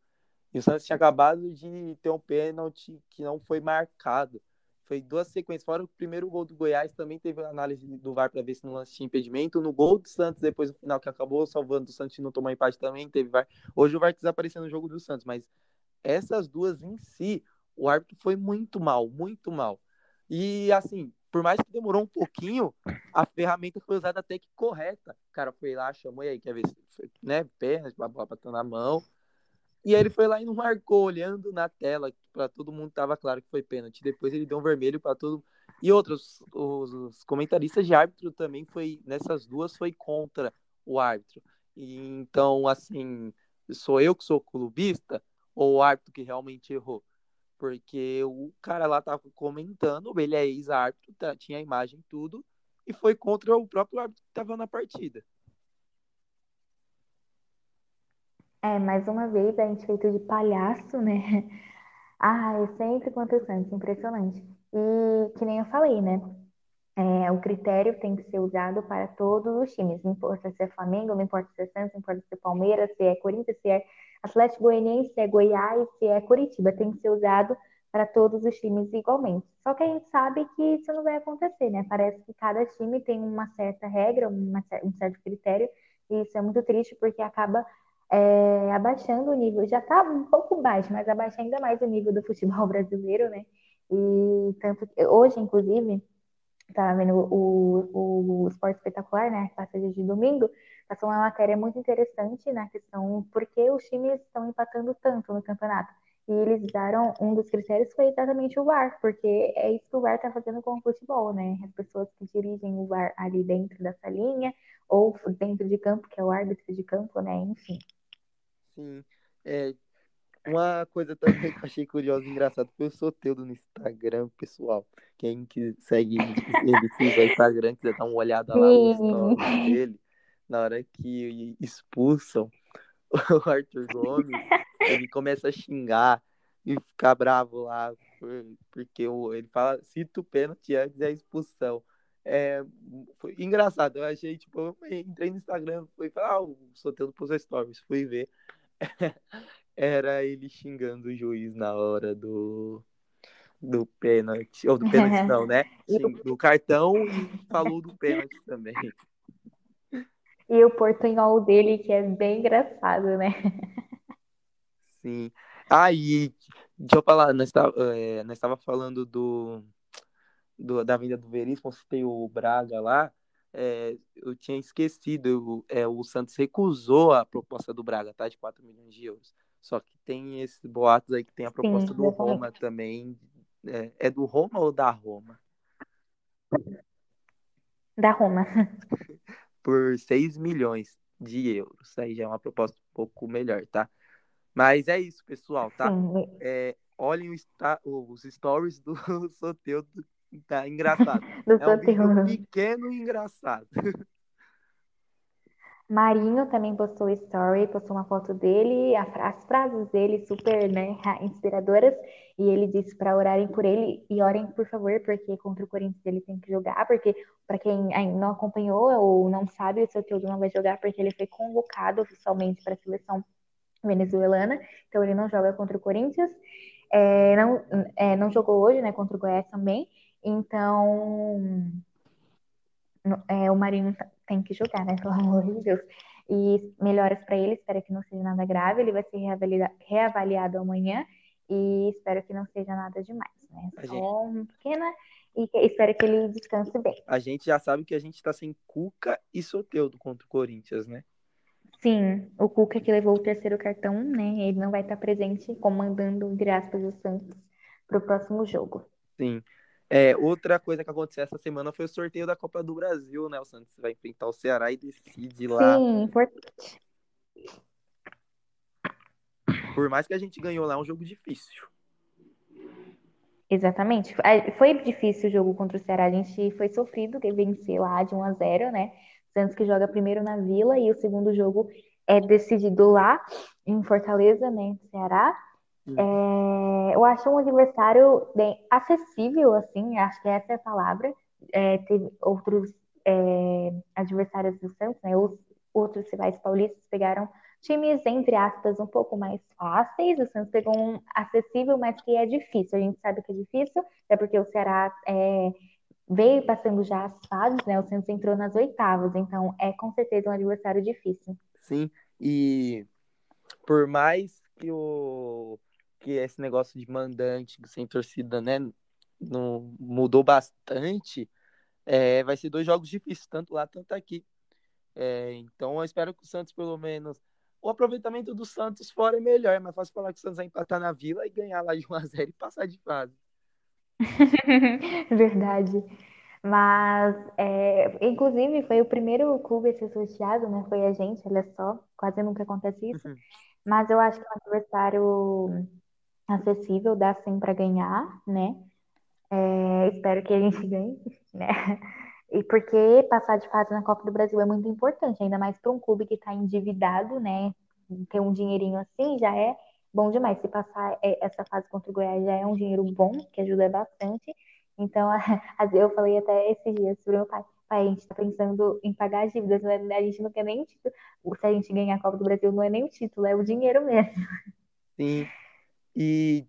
E o Santos tinha acabado de ter um pênalti que não foi marcado. Foi duas sequências. Fora o primeiro gol do Goiás, também teve análise do VAR para ver se não lance tinha impedimento. No gol do Santos, depois do final que acabou, salvando o Santos não tomar empate também, teve VAR. Hoje o VAR desapareceu no jogo do Santos, mas essas duas em si, o árbitro foi muito mal, muito mal. E assim, por mais que demorou um pouquinho, a ferramenta foi usada até que correta. O cara foi lá, chamou e aí, quer ver se né, pernas, a batendo na mão. E aí ele foi lá e não marcou, olhando na tela, para todo mundo tava claro que foi pênalti. Depois ele deu um vermelho para todo E outros, os, os, comentaristas de árbitro também foi, nessas duas, foi contra o árbitro. E, então, assim, sou eu que sou clubista ou o árbitro que realmente errou? Porque o cara lá tava comentando, ele é ex-árbitro, tá, tinha a imagem tudo, e foi contra o próprio árbitro que tava na partida. É, mais uma vez a gente feito de palhaço, né? Ah, é sempre contra o Santos, impressionante. E que nem eu falei, né? É, o critério tem que ser usado para todos os times. Não importa se é Flamengo, não importa se é Santos, não importa se é Palmeiras, se é Corinthians, se é Atlético Goianiense, se é Goiás, se é Curitiba. Tem que ser usado para todos os times igualmente. Só que a gente sabe que isso não vai acontecer, né? Parece que cada time tem uma certa regra, uma, um certo critério, e isso é muito triste porque acaba é, abaixando o nível, já está um pouco baixo, mas abaixa ainda mais o nível do futebol brasileiro, né? E tanto hoje, inclusive, estava vendo o, o, o Esporte Espetacular, né? Passa de domingo, passou uma matéria muito interessante na questão por que os times estão empatando tanto no campeonato. E eles usaram, um dos critérios foi exatamente o VAR, porque é isso que o VAR está fazendo com o futebol, né? As pessoas que dirigem o VAR ali dentro dessa linha, ou dentro de campo, que é o árbitro de campo, né? Enfim. Sim. É, uma coisa também que eu achei curiosa e engraçada foi o Soteudo no Instagram, pessoal. Quem que segue ele no Instagram, quiser dar uma olhada lá no story dele, na hora que expulsam o Arthur Gomes, ele começa a xingar e ficar bravo lá, porque ele fala, cita o pênalti antes da expulsão. É, foi engraçado, eu achei, tipo, eu entrei no Instagram, fui falar, ah, o Soteudo pôs stories, fui ver. era ele xingando o juiz na hora do, do pênalti, ou do pênalti não, né? do cartão e falou do pênalti também. E o portunhol dele, que é bem engraçado, né? Sim. E deixa eu falar, nós é, nós tava falando do, do, da vinda do Veríssimo, citei o Braga lá, é, eu tinha esquecido, é, o Santos recusou a proposta do Braga, tá? De 4 milhões de euros. Só que tem esses boatos aí que tem a proposta Sim, do Roma também. É, é, do Roma ou da Roma? Da Roma. Por 6 milhões de euros. Aí já é uma proposta um pouco melhor, tá? Mas é isso, pessoal, tá? É, olhem os stories do Soteudo Tá engraçado. Do é um vídeo pequeno e engraçado. Marinho também postou story, postou uma foto dele, as frases dele super né, inspiradoras, e ele disse para orarem por ele e orem por favor, porque contra o Corinthians ele tem que jogar, porque para quem não acompanhou ou não sabe, o seu Teodo não vai jogar porque ele foi convocado oficialmente para a seleção venezuelana, então ele não joga contra o Corinthians, é, não, é, não jogou hoje, né, contra o Goiás também, então, é, o Marinho tem que jogar, né? Pelo amor de Deus. E melhoras para ele, espero que não seja nada grave. Ele vai ser reavaliado, reavaliado amanhã e espero que não seja nada demais, né? Só gente... uma pequena e espero que ele descanse bem. A gente já sabe que a gente está sem Cuca e Soteudo contra o Corinthians, né? Sim, o Cuca que levou o terceiro cartão, né? Ele não vai estar presente comandando, entre aspas, o Santos para o próximo jogo. Sim. É, outra coisa que aconteceu essa semana foi o sorteio da Copa do Brasil, né? O Santos vai enfrentar o Ceará e decide lá. Sim, importante. Por mais que a gente ganhou lá, é um jogo difícil. Exatamente. É, foi difícil o jogo contra o Ceará. A gente foi sofrido que vencer lá de 1 a 0, né? Santos que joga primeiro na Vila e o segundo jogo é decidido lá em Fortaleza, né? Ceará. É, eu acho um adversário bem acessível, assim, acho que essa é a palavra. É, teve outros é, adversários do Santos, né? Os outros rivais paulistas pegaram times, entre aspas, um pouco mais fáceis. O Santos pegou um acessível, mas que é difícil. A gente sabe que é difícil, é porque o Ceará é, veio passando já as fases, né? O Santos entrou nas oitavas, então é com certeza um adversário difícil. Sim, e por mais que o que esse negócio de mandante sem torcida, né, não mudou bastante, é, vai ser dois jogos difíceis, tanto lá, tanto aqui. É, então eu espero que o Santos, pelo menos, o aproveitamento do Santos fora é melhor. É mais fácil falar que o Santos vai empatar na Vila e ganhar lá de 1x0 e passar de fase. Verdade. Mas, é, inclusive, foi o primeiro clube a ser sorteado, né? Foi a gente, olha só. Quase nunca acontece isso. Uhum. Mas eu acho que é um adversário acessível, dá sim para ganhar, né? É, espero que a gente ganhe, né? E porque passar de fase na Copa do Brasil é muito importante, ainda mais para um clube que está endividado, né? Ter um dinheirinho assim já é bom demais. Se passar é, essa fase contra o Goiás já é um dinheiro bom, que ajuda bastante. Então, eu falei até esses dias o meu pai, pai, a gente está pensando em pagar as dívidas, a gente não quer nem título. Se a gente ganhar a Copa do Brasil, não é nem o título, é o dinheiro mesmo. Sim. E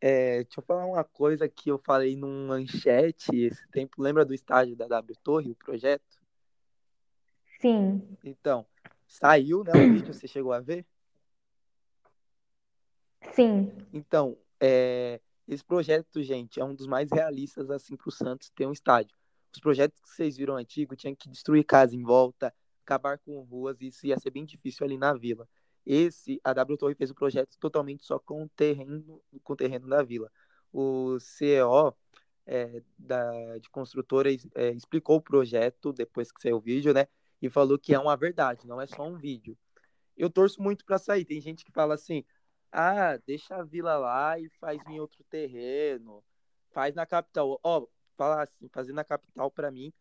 é, deixa eu falar uma coisa que eu falei num manchete esse tempo. Lembra do estádio da W Torre, o projeto? Sim. Então, saiu, né, o vídeo, você chegou a ver? Sim. Então, é, esse projeto, gente, é um dos mais realistas, assim, para o Santos ter um estádio. Os projetos que vocês viram antigo tinham que destruir casa em volta, acabar com ruas, e isso ia ser bem difícil ali na vila. Esse, a W Torre fez o projeto totalmente só com o terreno, com o terreno da vila. O CEO é, da, de construtora é, explicou o projeto depois que saiu o vídeo, né? E falou que é uma verdade, não é só um vídeo. Eu torço muito para sair. Tem gente que fala assim: ah, deixa a vila lá e faz em outro terreno, faz na capital. Ó, oh, falar assim, fazer na capital para mim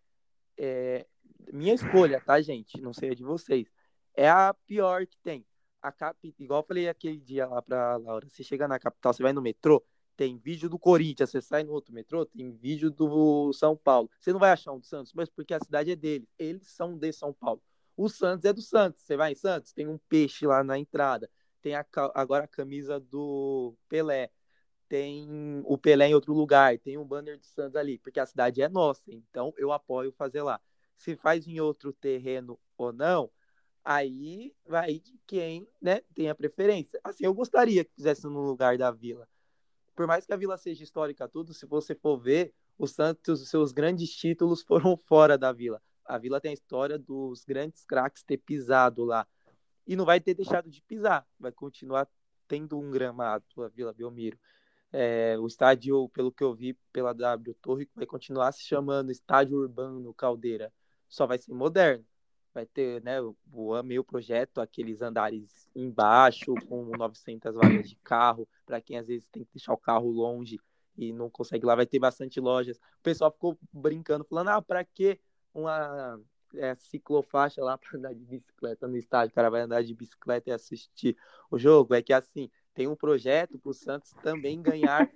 é minha escolha, tá, gente? Não sei a de vocês. É a pior que tem a cap... igual eu falei aquele dia lá pra Laura, você chega na capital, você vai no metrô, tem vídeo do Corinthians, você sai no outro metrô, tem vídeo do São Paulo. Você não vai achar um do Santos, mas porque a cidade é dele, eles são de São Paulo. O Santos é do Santos, você vai em Santos, tem um peixe lá na entrada, tem a, agora a camisa do Pelé, tem o Pelé em outro lugar, tem um banner do Santos ali, porque a cidade é nossa, então eu apoio fazer lá. Se faz em outro terreno ou não, Aí vai de quem né, tem a preferência. Assim, eu gostaria que fizesse no lugar da Vila. Por mais que a Vila seja histórica tudo, se você for ver, o Santos, os seus grandes títulos foram fora da Vila. A Vila tem a história dos grandes craques ter pisado lá. E não vai ter deixado de pisar. Vai continuar tendo um gramado, a Vila Belmiro. É, o estádio, pelo que eu vi pela W Torre, vai continuar se chamando Estádio Urbano Caldeira. Só vai ser moderno vai ter, né, o o projeto, aqueles andares embaixo com 900 vagas de carro, para quem às vezes tem que deixar o carro longe e não consegue lá, vai ter bastante lojas. O pessoal ficou brincando, falando, ah, para que uma é, ciclofaixa lá para andar de bicicleta no estádio? O cara vai andar de bicicleta e assistir o jogo. É que assim, tem um projeto para o Santos também ganhar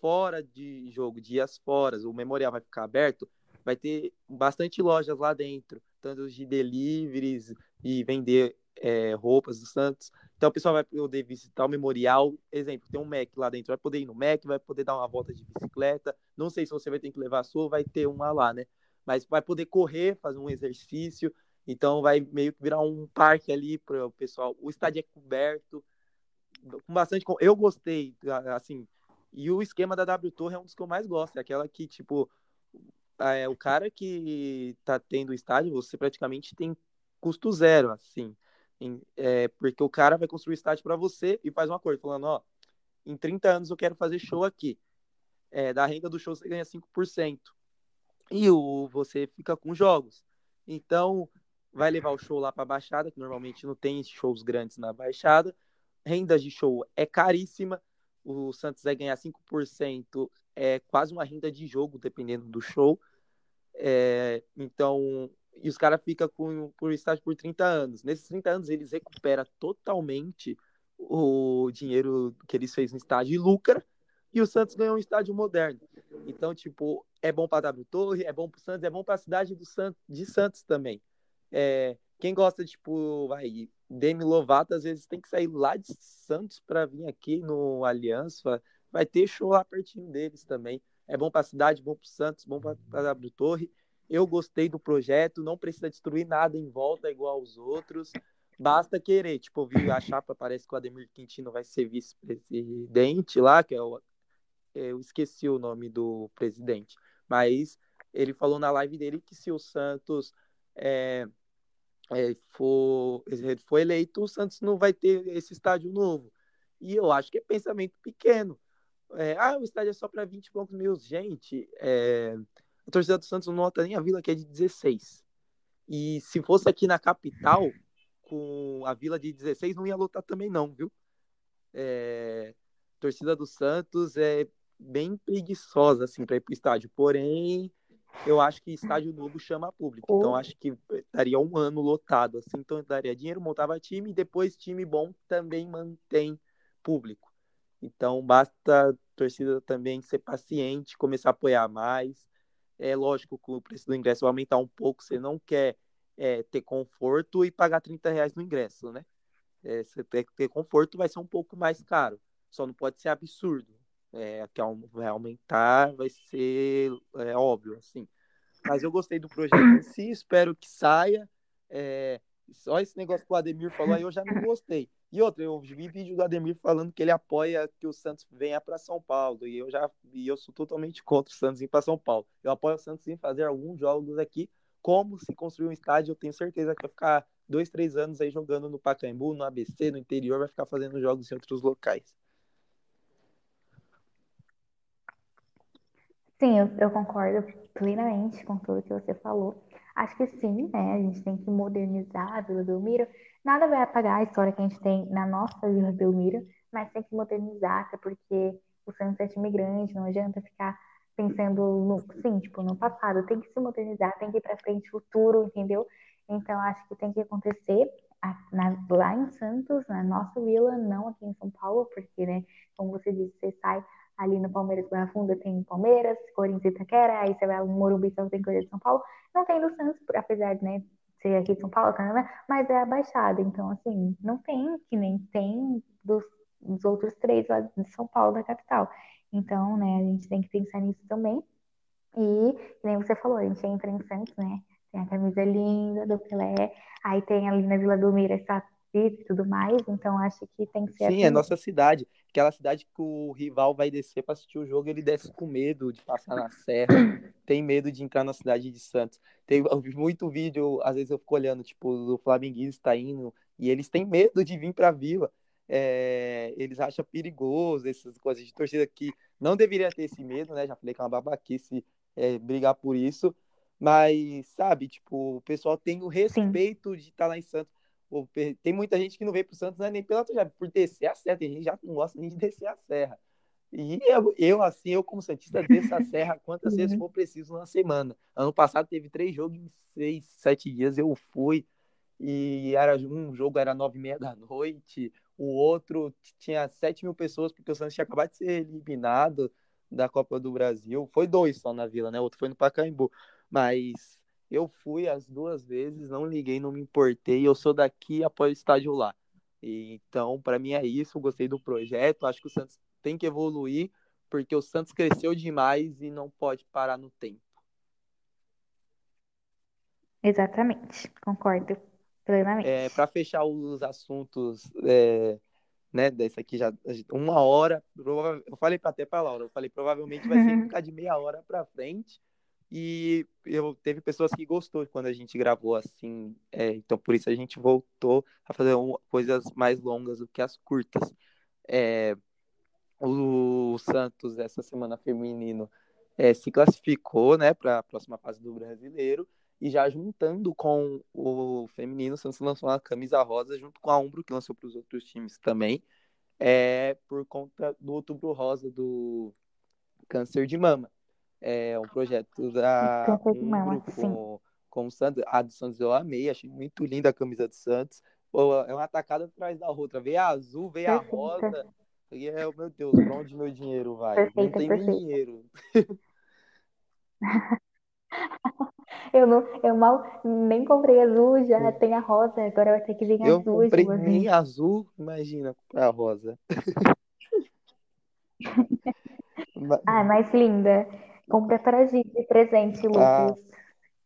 fora de jogo, dias fora. O memorial vai ficar aberto, vai ter bastante lojas lá dentro tanto de deliveries e vender é, roupas do Santos. Então o pessoal vai poder visitar o memorial. Exemplo, tem um Mac lá dentro, vai poder ir no Mac, vai poder dar uma volta de bicicleta. Não sei se você vai ter que levar a sua, vai ter uma lá, né? Mas vai poder correr, fazer um exercício. Então vai meio que virar um parque ali para o pessoal. O estádio é coberto, com bastante. Eu gostei, assim. E o esquema da W Torre é um dos que eu mais gosto. É aquela que, tipo, é, o cara que tá tendo estádio, você praticamente tem custo zero, assim. Em, é, porque o cara vai construir estádio para você e faz um acordo, falando, ó, em 30 anos eu quero fazer show aqui. É, da renda do show você ganha 5%. E o, você fica com jogos. Então, vai levar o show lá para a Baixada, que normalmente não tem shows grandes na Baixada. renda de show é caríssima. O Santos vai ganhar 5%, é quase uma renda de jogo, dependendo do show. É, então, e os caras ficam com por estágio por 30 anos. Nesses 30 anos, eles recuperam totalmente o dinheiro que eles fez no estádio e lucra, e o Santos ganhou um estádio moderno. Então, tipo, é bom para W Torre, é bom para o Santos, é bom para a cidade do Santos, de Santos também. É, quem gosta, tipo, vai, Demi Lovato, às vezes tem que sair lá de Santos para vir aqui no Aliança. Vai ter show lá pertinho deles também. É bom para a cidade, bom para o Santos, bom para a W Torre. Eu gostei do projeto, não precisa destruir nada em volta igual aos outros. Basta querer. Tipo, vi a chapa, parece que o Ademir Quintino vai ser vice-presidente lá, que é o. Eu esqueci o nome do presidente. Mas ele falou na live dele que se o Santos é, é, for, for eleito, o Santos não vai ter esse estádio novo. E eu acho que é pensamento pequeno. É, ah, o estádio é só para 20 e poucos mil. Gente, é, a torcida do Santos não nota nem a Vila, que é de 16. E se fosse aqui na capital, com a Vila de 16, não ia lotar também não, viu? É, a torcida do Santos é bem preguiçosa, assim, para ir pro estádio. Porém, eu acho que estádio novo chama público. Então, acho que daria um ano lotado, assim. Então, daria dinheiro, montava time, e depois time bom também mantém público. Então, basta a torcida também ser paciente, começar a apoiar mais. É lógico que o preço do ingresso vai aumentar um pouco, você não quer é, ter conforto e pagar 30 reais no ingresso, né? É, você que ter conforto, vai ser um pouco mais caro. Só não pode ser absurdo. É, que vai aumentar, vai ser é, óbvio, assim. Mas eu gostei do projeto em si, espero que saia. É, só esse negócio que o Ademir falou aí eu já não gostei. E outra, eu vi vídeo do Ademir falando que ele apoia que o Santos venha para São Paulo. E eu já e eu sou totalmente contra o Santos ir para São Paulo. Eu apoio o Santos em fazer alguns jogos aqui. Como se construir um estádio, eu tenho certeza que vai ficar dois, três anos aí jogando no Pacaembu, no ABC, no interior, vai ficar fazendo jogos em outros locais. Sim, eu, eu concordo plenamente com tudo que você falou. Acho que sim, né? A gente tem que modernizar a Vila Belmiro. Nada vai apagar a história que a gente tem na nossa Vila Belmiro, mas tem que modernizar, até porque o Santos é time grande, não adianta ficar pensando no, sim, tipo, no passado. Tem que se modernizar, tem que ir para frente, futuro, entendeu? Então, acho que tem que acontecer na, lá em Santos, na nossa vila, não aqui em São Paulo, porque, né, como você disse, você sai ali no Palmeiras Barra Funda tem Palmeiras, Corinthians e Itaquera, aí você vai no Morumbi, só tem coisa de São Paulo. Não tem do Santos, apesar de né, ser aqui de São Paulo, né, mas é a Baixada. Então, assim, não tem, que nem tem dos, dos outros três lá de São Paulo, da capital. Então, né, a gente tem que pensar nisso também. E, nem você falou, a gente entra em Santos, né? Tem a camisa linda do Pelé, aí tem ali na Vila do Mira essa e tudo mais, então acho que tem que ser Sim, é assim. é nossa cidade. Aquela cidade que o rival vai descer para assistir o jogo, ele desce com medo de passar na serra, tem medo de entrar na cidade de Santos. Tem muito vídeo, às vezes eu fico olhando, tipo, o flamenguista indo, e eles têm medo de vir para a Vila. É, eles acham perigoso essas coisas de torcida que não deveria ter esse medo, né? Já falei que é uma babaquice é, brigar por isso, mas sabe, tipo, o pessoal tem o respeito Sim. de estar lá em Santos. Tem muita gente que não veio pro Santos né, nem pela já por descer a serra. Tem gente já não gosta nem de descer a serra. E eu, eu, assim, eu como Santista, desço a serra quantas vezes uhum. for preciso na semana. Ano passado teve três jogos em seis, sete dias. Eu fui e era um jogo era nove e meia da noite, o outro tinha sete mil pessoas porque o Santos tinha acabado de ser eliminado da Copa do Brasil. Foi dois só na Vila, né? O outro foi no Pacaembu. Mas eu fui as duas vezes, não liguei, não me importei. Eu sou daqui após o estádio lá. E, então, para mim é isso. Gostei do projeto. Acho que o Santos tem que evoluir, porque o Santos cresceu demais e não pode parar no tempo. Exatamente, concordo plenamente. É, para fechar os assuntos, é, né, desse aqui já uma hora, eu falei até para Laura, eu falei provavelmente vai ser ficar de meia hora para frente. E eu teve pessoas que gostou quando a gente gravou assim, é, então por isso a gente voltou a fazer um, coisas mais longas do que as curtas. É, o Santos essa semana feminino é, se classificou, né, para a próxima fase do Brasileiro E já juntando com o feminino, o Santos lançou uma camisa rosa junto com a Umbro, que lançou para os outros times também, é por conta do Outubro Rosa do câncer de mama. É um projeto da Umbro com, com o Santos. A do Santos eu amei, achei muito linda a camisa do Santos. Pô, é uma atacada atrás da outra. Veio a azul, veio Perfeita. a rosa. E é, meu Deus, pra onde meu dinheiro vai? Perfeita, não tem perfeita. dinheiro. Eu, não, eu mal nem comprei azul, já tem a rosa, agora vai ter que vir eu azul. Eu comprei nem azul, imagina a rosa. ah, mais linda. Compra pra gente de presente, ah, Lucas.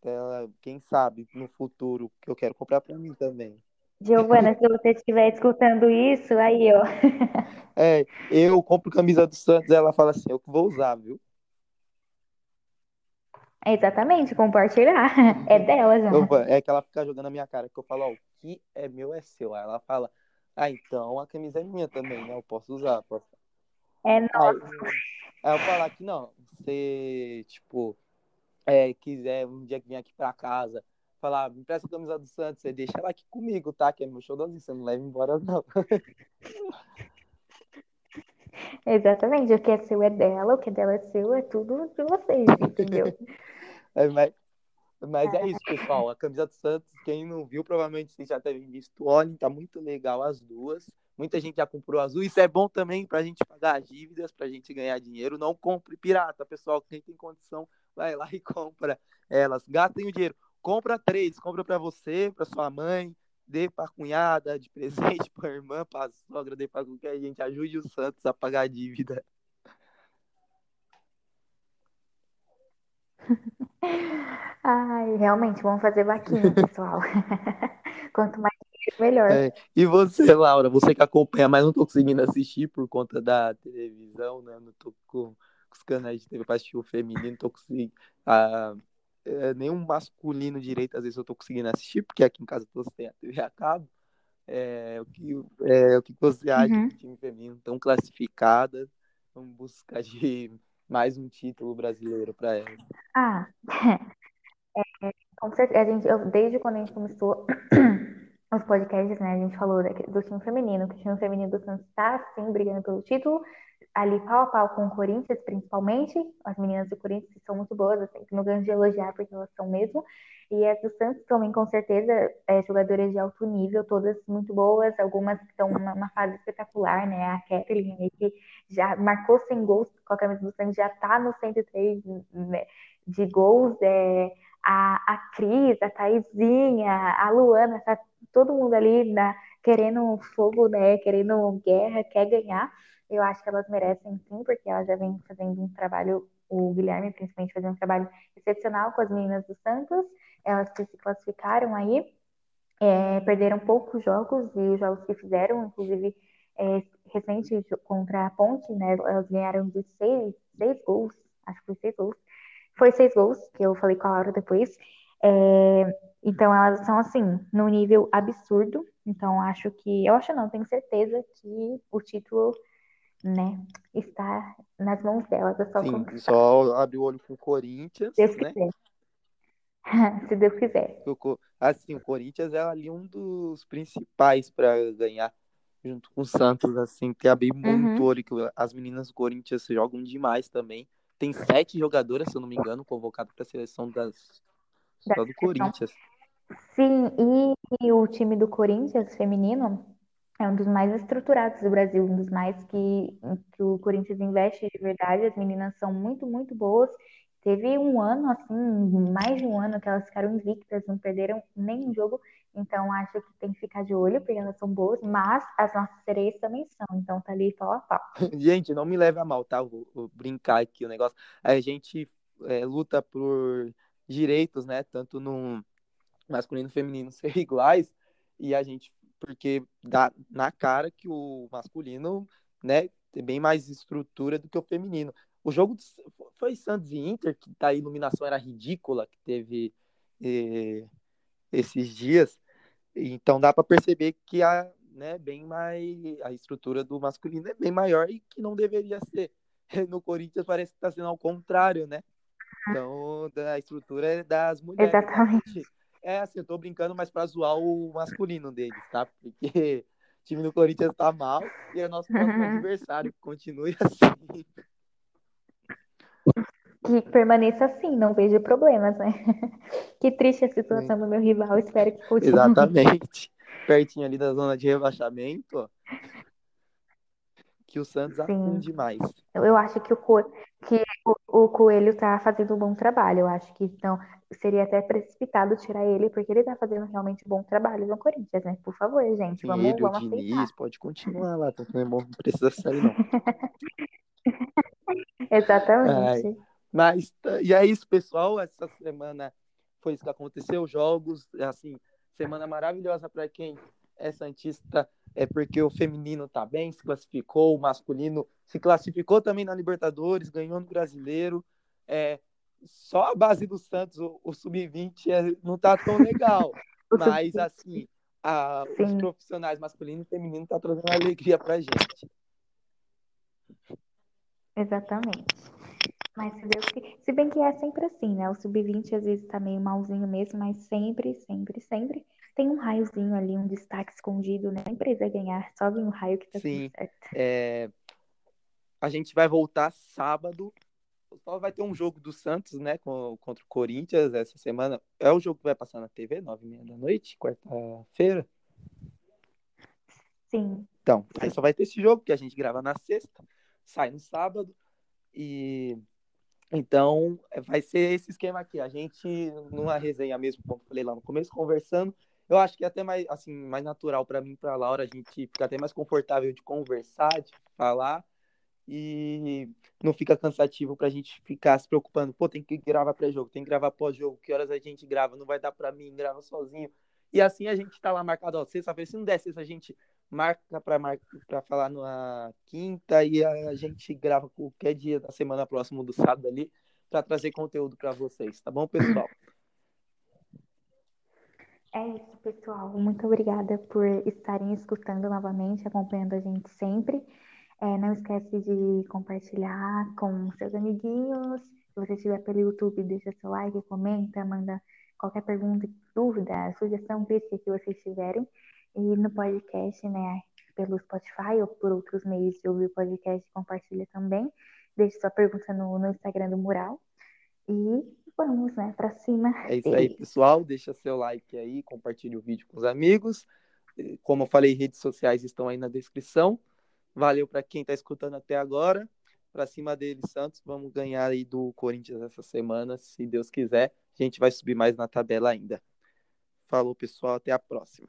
Ah, quem sabe no futuro, que eu quero comprar pra mim também. Giovana, se você estiver escutando isso, aí, ó. É, eu compro camisa do Santos, ela fala assim, eu vou usar, viu? Exatamente, compartilhar. É dela já. Eu, é que ela fica jogando na minha cara, que eu falo, ó, o que é meu é seu. Aí ela fala, ah, então a camisa é minha também, né? Eu posso usar. Posso... É nossa. Aí, aí eu falar que não, você, tipo, é, quiser um dia que vem aqui pra casa, falar, me empresta a camisa do Santos, você deixa ela aqui comigo, tá? Que é meu showzinho, você não leva embora, não. Exatamente, o que é seu é dela, o que é dela é seu, é tudo de vocês, entendeu? é, mas, mas é isso, pessoal. A camisa do Santos, quem não viu, provavelmente vocês já devem visto. Olhem, tá muito legal as duas. Muita gente já comprou azul. Isso é bom também pra gente pagar as dívidas, pra gente ganhar dinheiro. Não compre pirata, pessoal. Quem tem condição, vai lá e compra elas. Gastem o dinheiro. Compra três, compra para você, para sua mãe, dê para cunhada, de presente para irmã, para sogra, dê para qualquer gente, ajude o Santos a pagar a dívida. Ai, realmente, vamos fazer vaquinha, pessoal. Quanto mais melhor. É, e você, Laura, você que acompanha, mas não tô conseguindo assistir por conta da televisão, né? Não tô com, os canais de TV para assistir o feminino, não tô conseguindo. Ah, é, nenhum masculino direito, às vezes eu tô conseguindo assistir, porque aqui em casa todos têm a TV a cabo. É, o, que, é, o que você acha uhum. do time feminino tão classificada? Vamos buscar de mais um título brasileiro para ela. Ah, é, com certeza, a gente, eu, desde quando a gente começou os podcasts, né, a gente falou do time feminino, que o time feminino do Santos está, sim, brigando pelo título, ali pau a pau com o Corinthians, principalmente. As meninas do Corinthians são muito boas, sempre não ganho de elogiar porque elas são mesmo. E as do Santos também, com certeza, é, jogadoras de alto nível, todas muito boas, algumas que estão numa fase espetacular, né? A Kathleen, que já marcou 100 gols com a camisa do Santos, já tá no 103 né, de gols. É, a, a Cris, a Thaisinha, a Luana, tá todo mundo ali na, querendo fogo, né? Querendo guerra, quer ganhar. Eu acho que elas merecem sim, porque elas já vêm fazendo um trabalho, o Guilherme principalmente fazendo um trabalho excepcional com as meninas do Santos. Elas que se classificaram aí, é, perderam poucos jogos e os jogos que fizeram, inclusive é, recente contra a Ponte, né? Elas ganharam de seis, seis gols, acho que foi seis gols. Foi seis gols, que eu falei com a Laura depois. É, então elas são assim, num nível absurdo. Então acho que, eu acho não, tenho certeza que o título né, está nas mãos delas. É só Sim, conquistar. só abrir o olho com o Corinthians, Deus né? quiser. Se Deus quiser. Assim, o Corinthians é ali um dos principais para ganhar junto com o Santos, assim, que abrir muito uhum. olho, que as meninas do Corinthians jogam demais também. Tem sete jogadoras, se eu não me engano, convocadas para a seleção das, da do Corinthians. Sim, e, e o time do Corinthians feminino é um dos mais estruturados do Brasil, um dos mais que, que o Corinthians investe de verdade. As meninas são muito, muito boas. Teve um ano, assim, mais de um ano que elas ficaram invictas, não perderam nenhum jogo. Então, acho que tem que ficar de olho, porque elas são boas, mas as nossas sereias também são. Então, tá ali pau a pau. Gente, não me leve a mal, tá? Vou, vou brincar aqui o negócio. A gente é, luta por direitos, né? Tanto no masculino e feminino ser iguais. E a gente porque dá na cara que o masculino, né, tem bem mais estrutura do que o feminino. O jogo foi Santos e Inter, que a iluminação era ridícula, que teve eh, esses dias. Então dá para perceber que a, né, bem mais a estrutura do masculino é bem maior e que não deveria ser. No Corinthians parece que está sendo ao contrário, né? Então, da estrutura é das mulheres. Exatamente. É assim, eu tô brincando, mas pra zoar o masculino deles, tá? Porque o time do Corinthians tá mal e é nosso próximo adversário. Continue assim. Que permaneça assim, não vejo problemas, né? Que triste a situação Sim. do meu rival, espero que continue. Exatamente. Pertinho ali da zona de rebaixamento, que o Santos afunde mais. Eu acho que o, que o, o Coelho tá fazendo um bom trabalho. Eu acho que então seria até precipitado tirar ele, porque ele tá fazendo realmente um bom trabalho no Corinthians, né? Por favor, gente, Sim, vamos, ele, vamos o Diniz, aceitar. pode continuar lá, tá bom, não precisa sair, não. Exatamente. Ai, mas, e é isso, pessoal. Essa semana foi isso que aconteceu. Jogos, assim, semana maravilhosa para quem é Santista é porque o feminino tá bem, se classificou, o masculino se classificou também na Libertadores, ganhou no Brasileiro. É, só a base do Santos, o, o sub-20, é, não tá tão legal. mas, assim, a, os profissionais masculino e feminino tá trazendo alegria pra gente. Exatamente. Mas se Deus que... Se bem que é sempre assim, né? O sub-20 às vezes tá meio malzinho mesmo, mas sempre, sempre, sempre tem um raiozinho ali, um destaque escondido, né? A empresa ganhar, só vem um raio que tá Sim, tudo certo. É... A gente vai voltar sábado. Só vai ter um jogo do Santos, né? Contra o Corinthians essa semana. É o jogo que vai passar na TV, nove e meia da noite, quarta-feira. Sim. Então, aí só vai ter esse jogo que a gente grava na sexta, sai no sábado. E então vai ser esse esquema aqui. A gente, numa resenha mesmo, como eu falei lá no começo, conversando, eu acho que é até mais, assim, mais natural para mim e para Laura, a gente fica até mais confortável de conversar, de falar, e não fica cansativo para a gente ficar se preocupando, pô, tem que gravar pré-jogo, tem que gravar pós-jogo, que horas a gente grava, não vai dar para mim, grava sozinho. E assim a gente tá lá marcado, ó, sexta-feira, se não der sexta, a gente marca para mar... Pra falar na quinta e a gente grava qualquer dia da semana próximo do sábado ali para trazer conteúdo para vocês, tá bom, pessoal? É isso, pessoal. Muito obrigada por estarem escutando novamente, acompanhando a gente sempre. É, não esquece de compartilhar com seus amiguinhos. Se você estiver pelo YouTube, deixa seu like, comenta, manda qualquer pergunta, dúvida, sugestão, crítica que vocês tiverem. E no podcast, né, pelo Spotify ou por outros meios de ouvir o podcast, compartilha também. Deixe sua pergunta no, no Instagram do Mural. E vamos, né, para cima. É isso aí, pessoal. Deixa seu like aí, compartilhe o vídeo com os amigos. Como eu falei, redes sociais estão aí na descrição. Valeu para quem está escutando até agora. Para cima deles, Santos. Vamos ganhar aí do Corinthians essa semana, se Deus quiser. A gente vai subir mais na tabela ainda. Falou, pessoal. Até a próxima.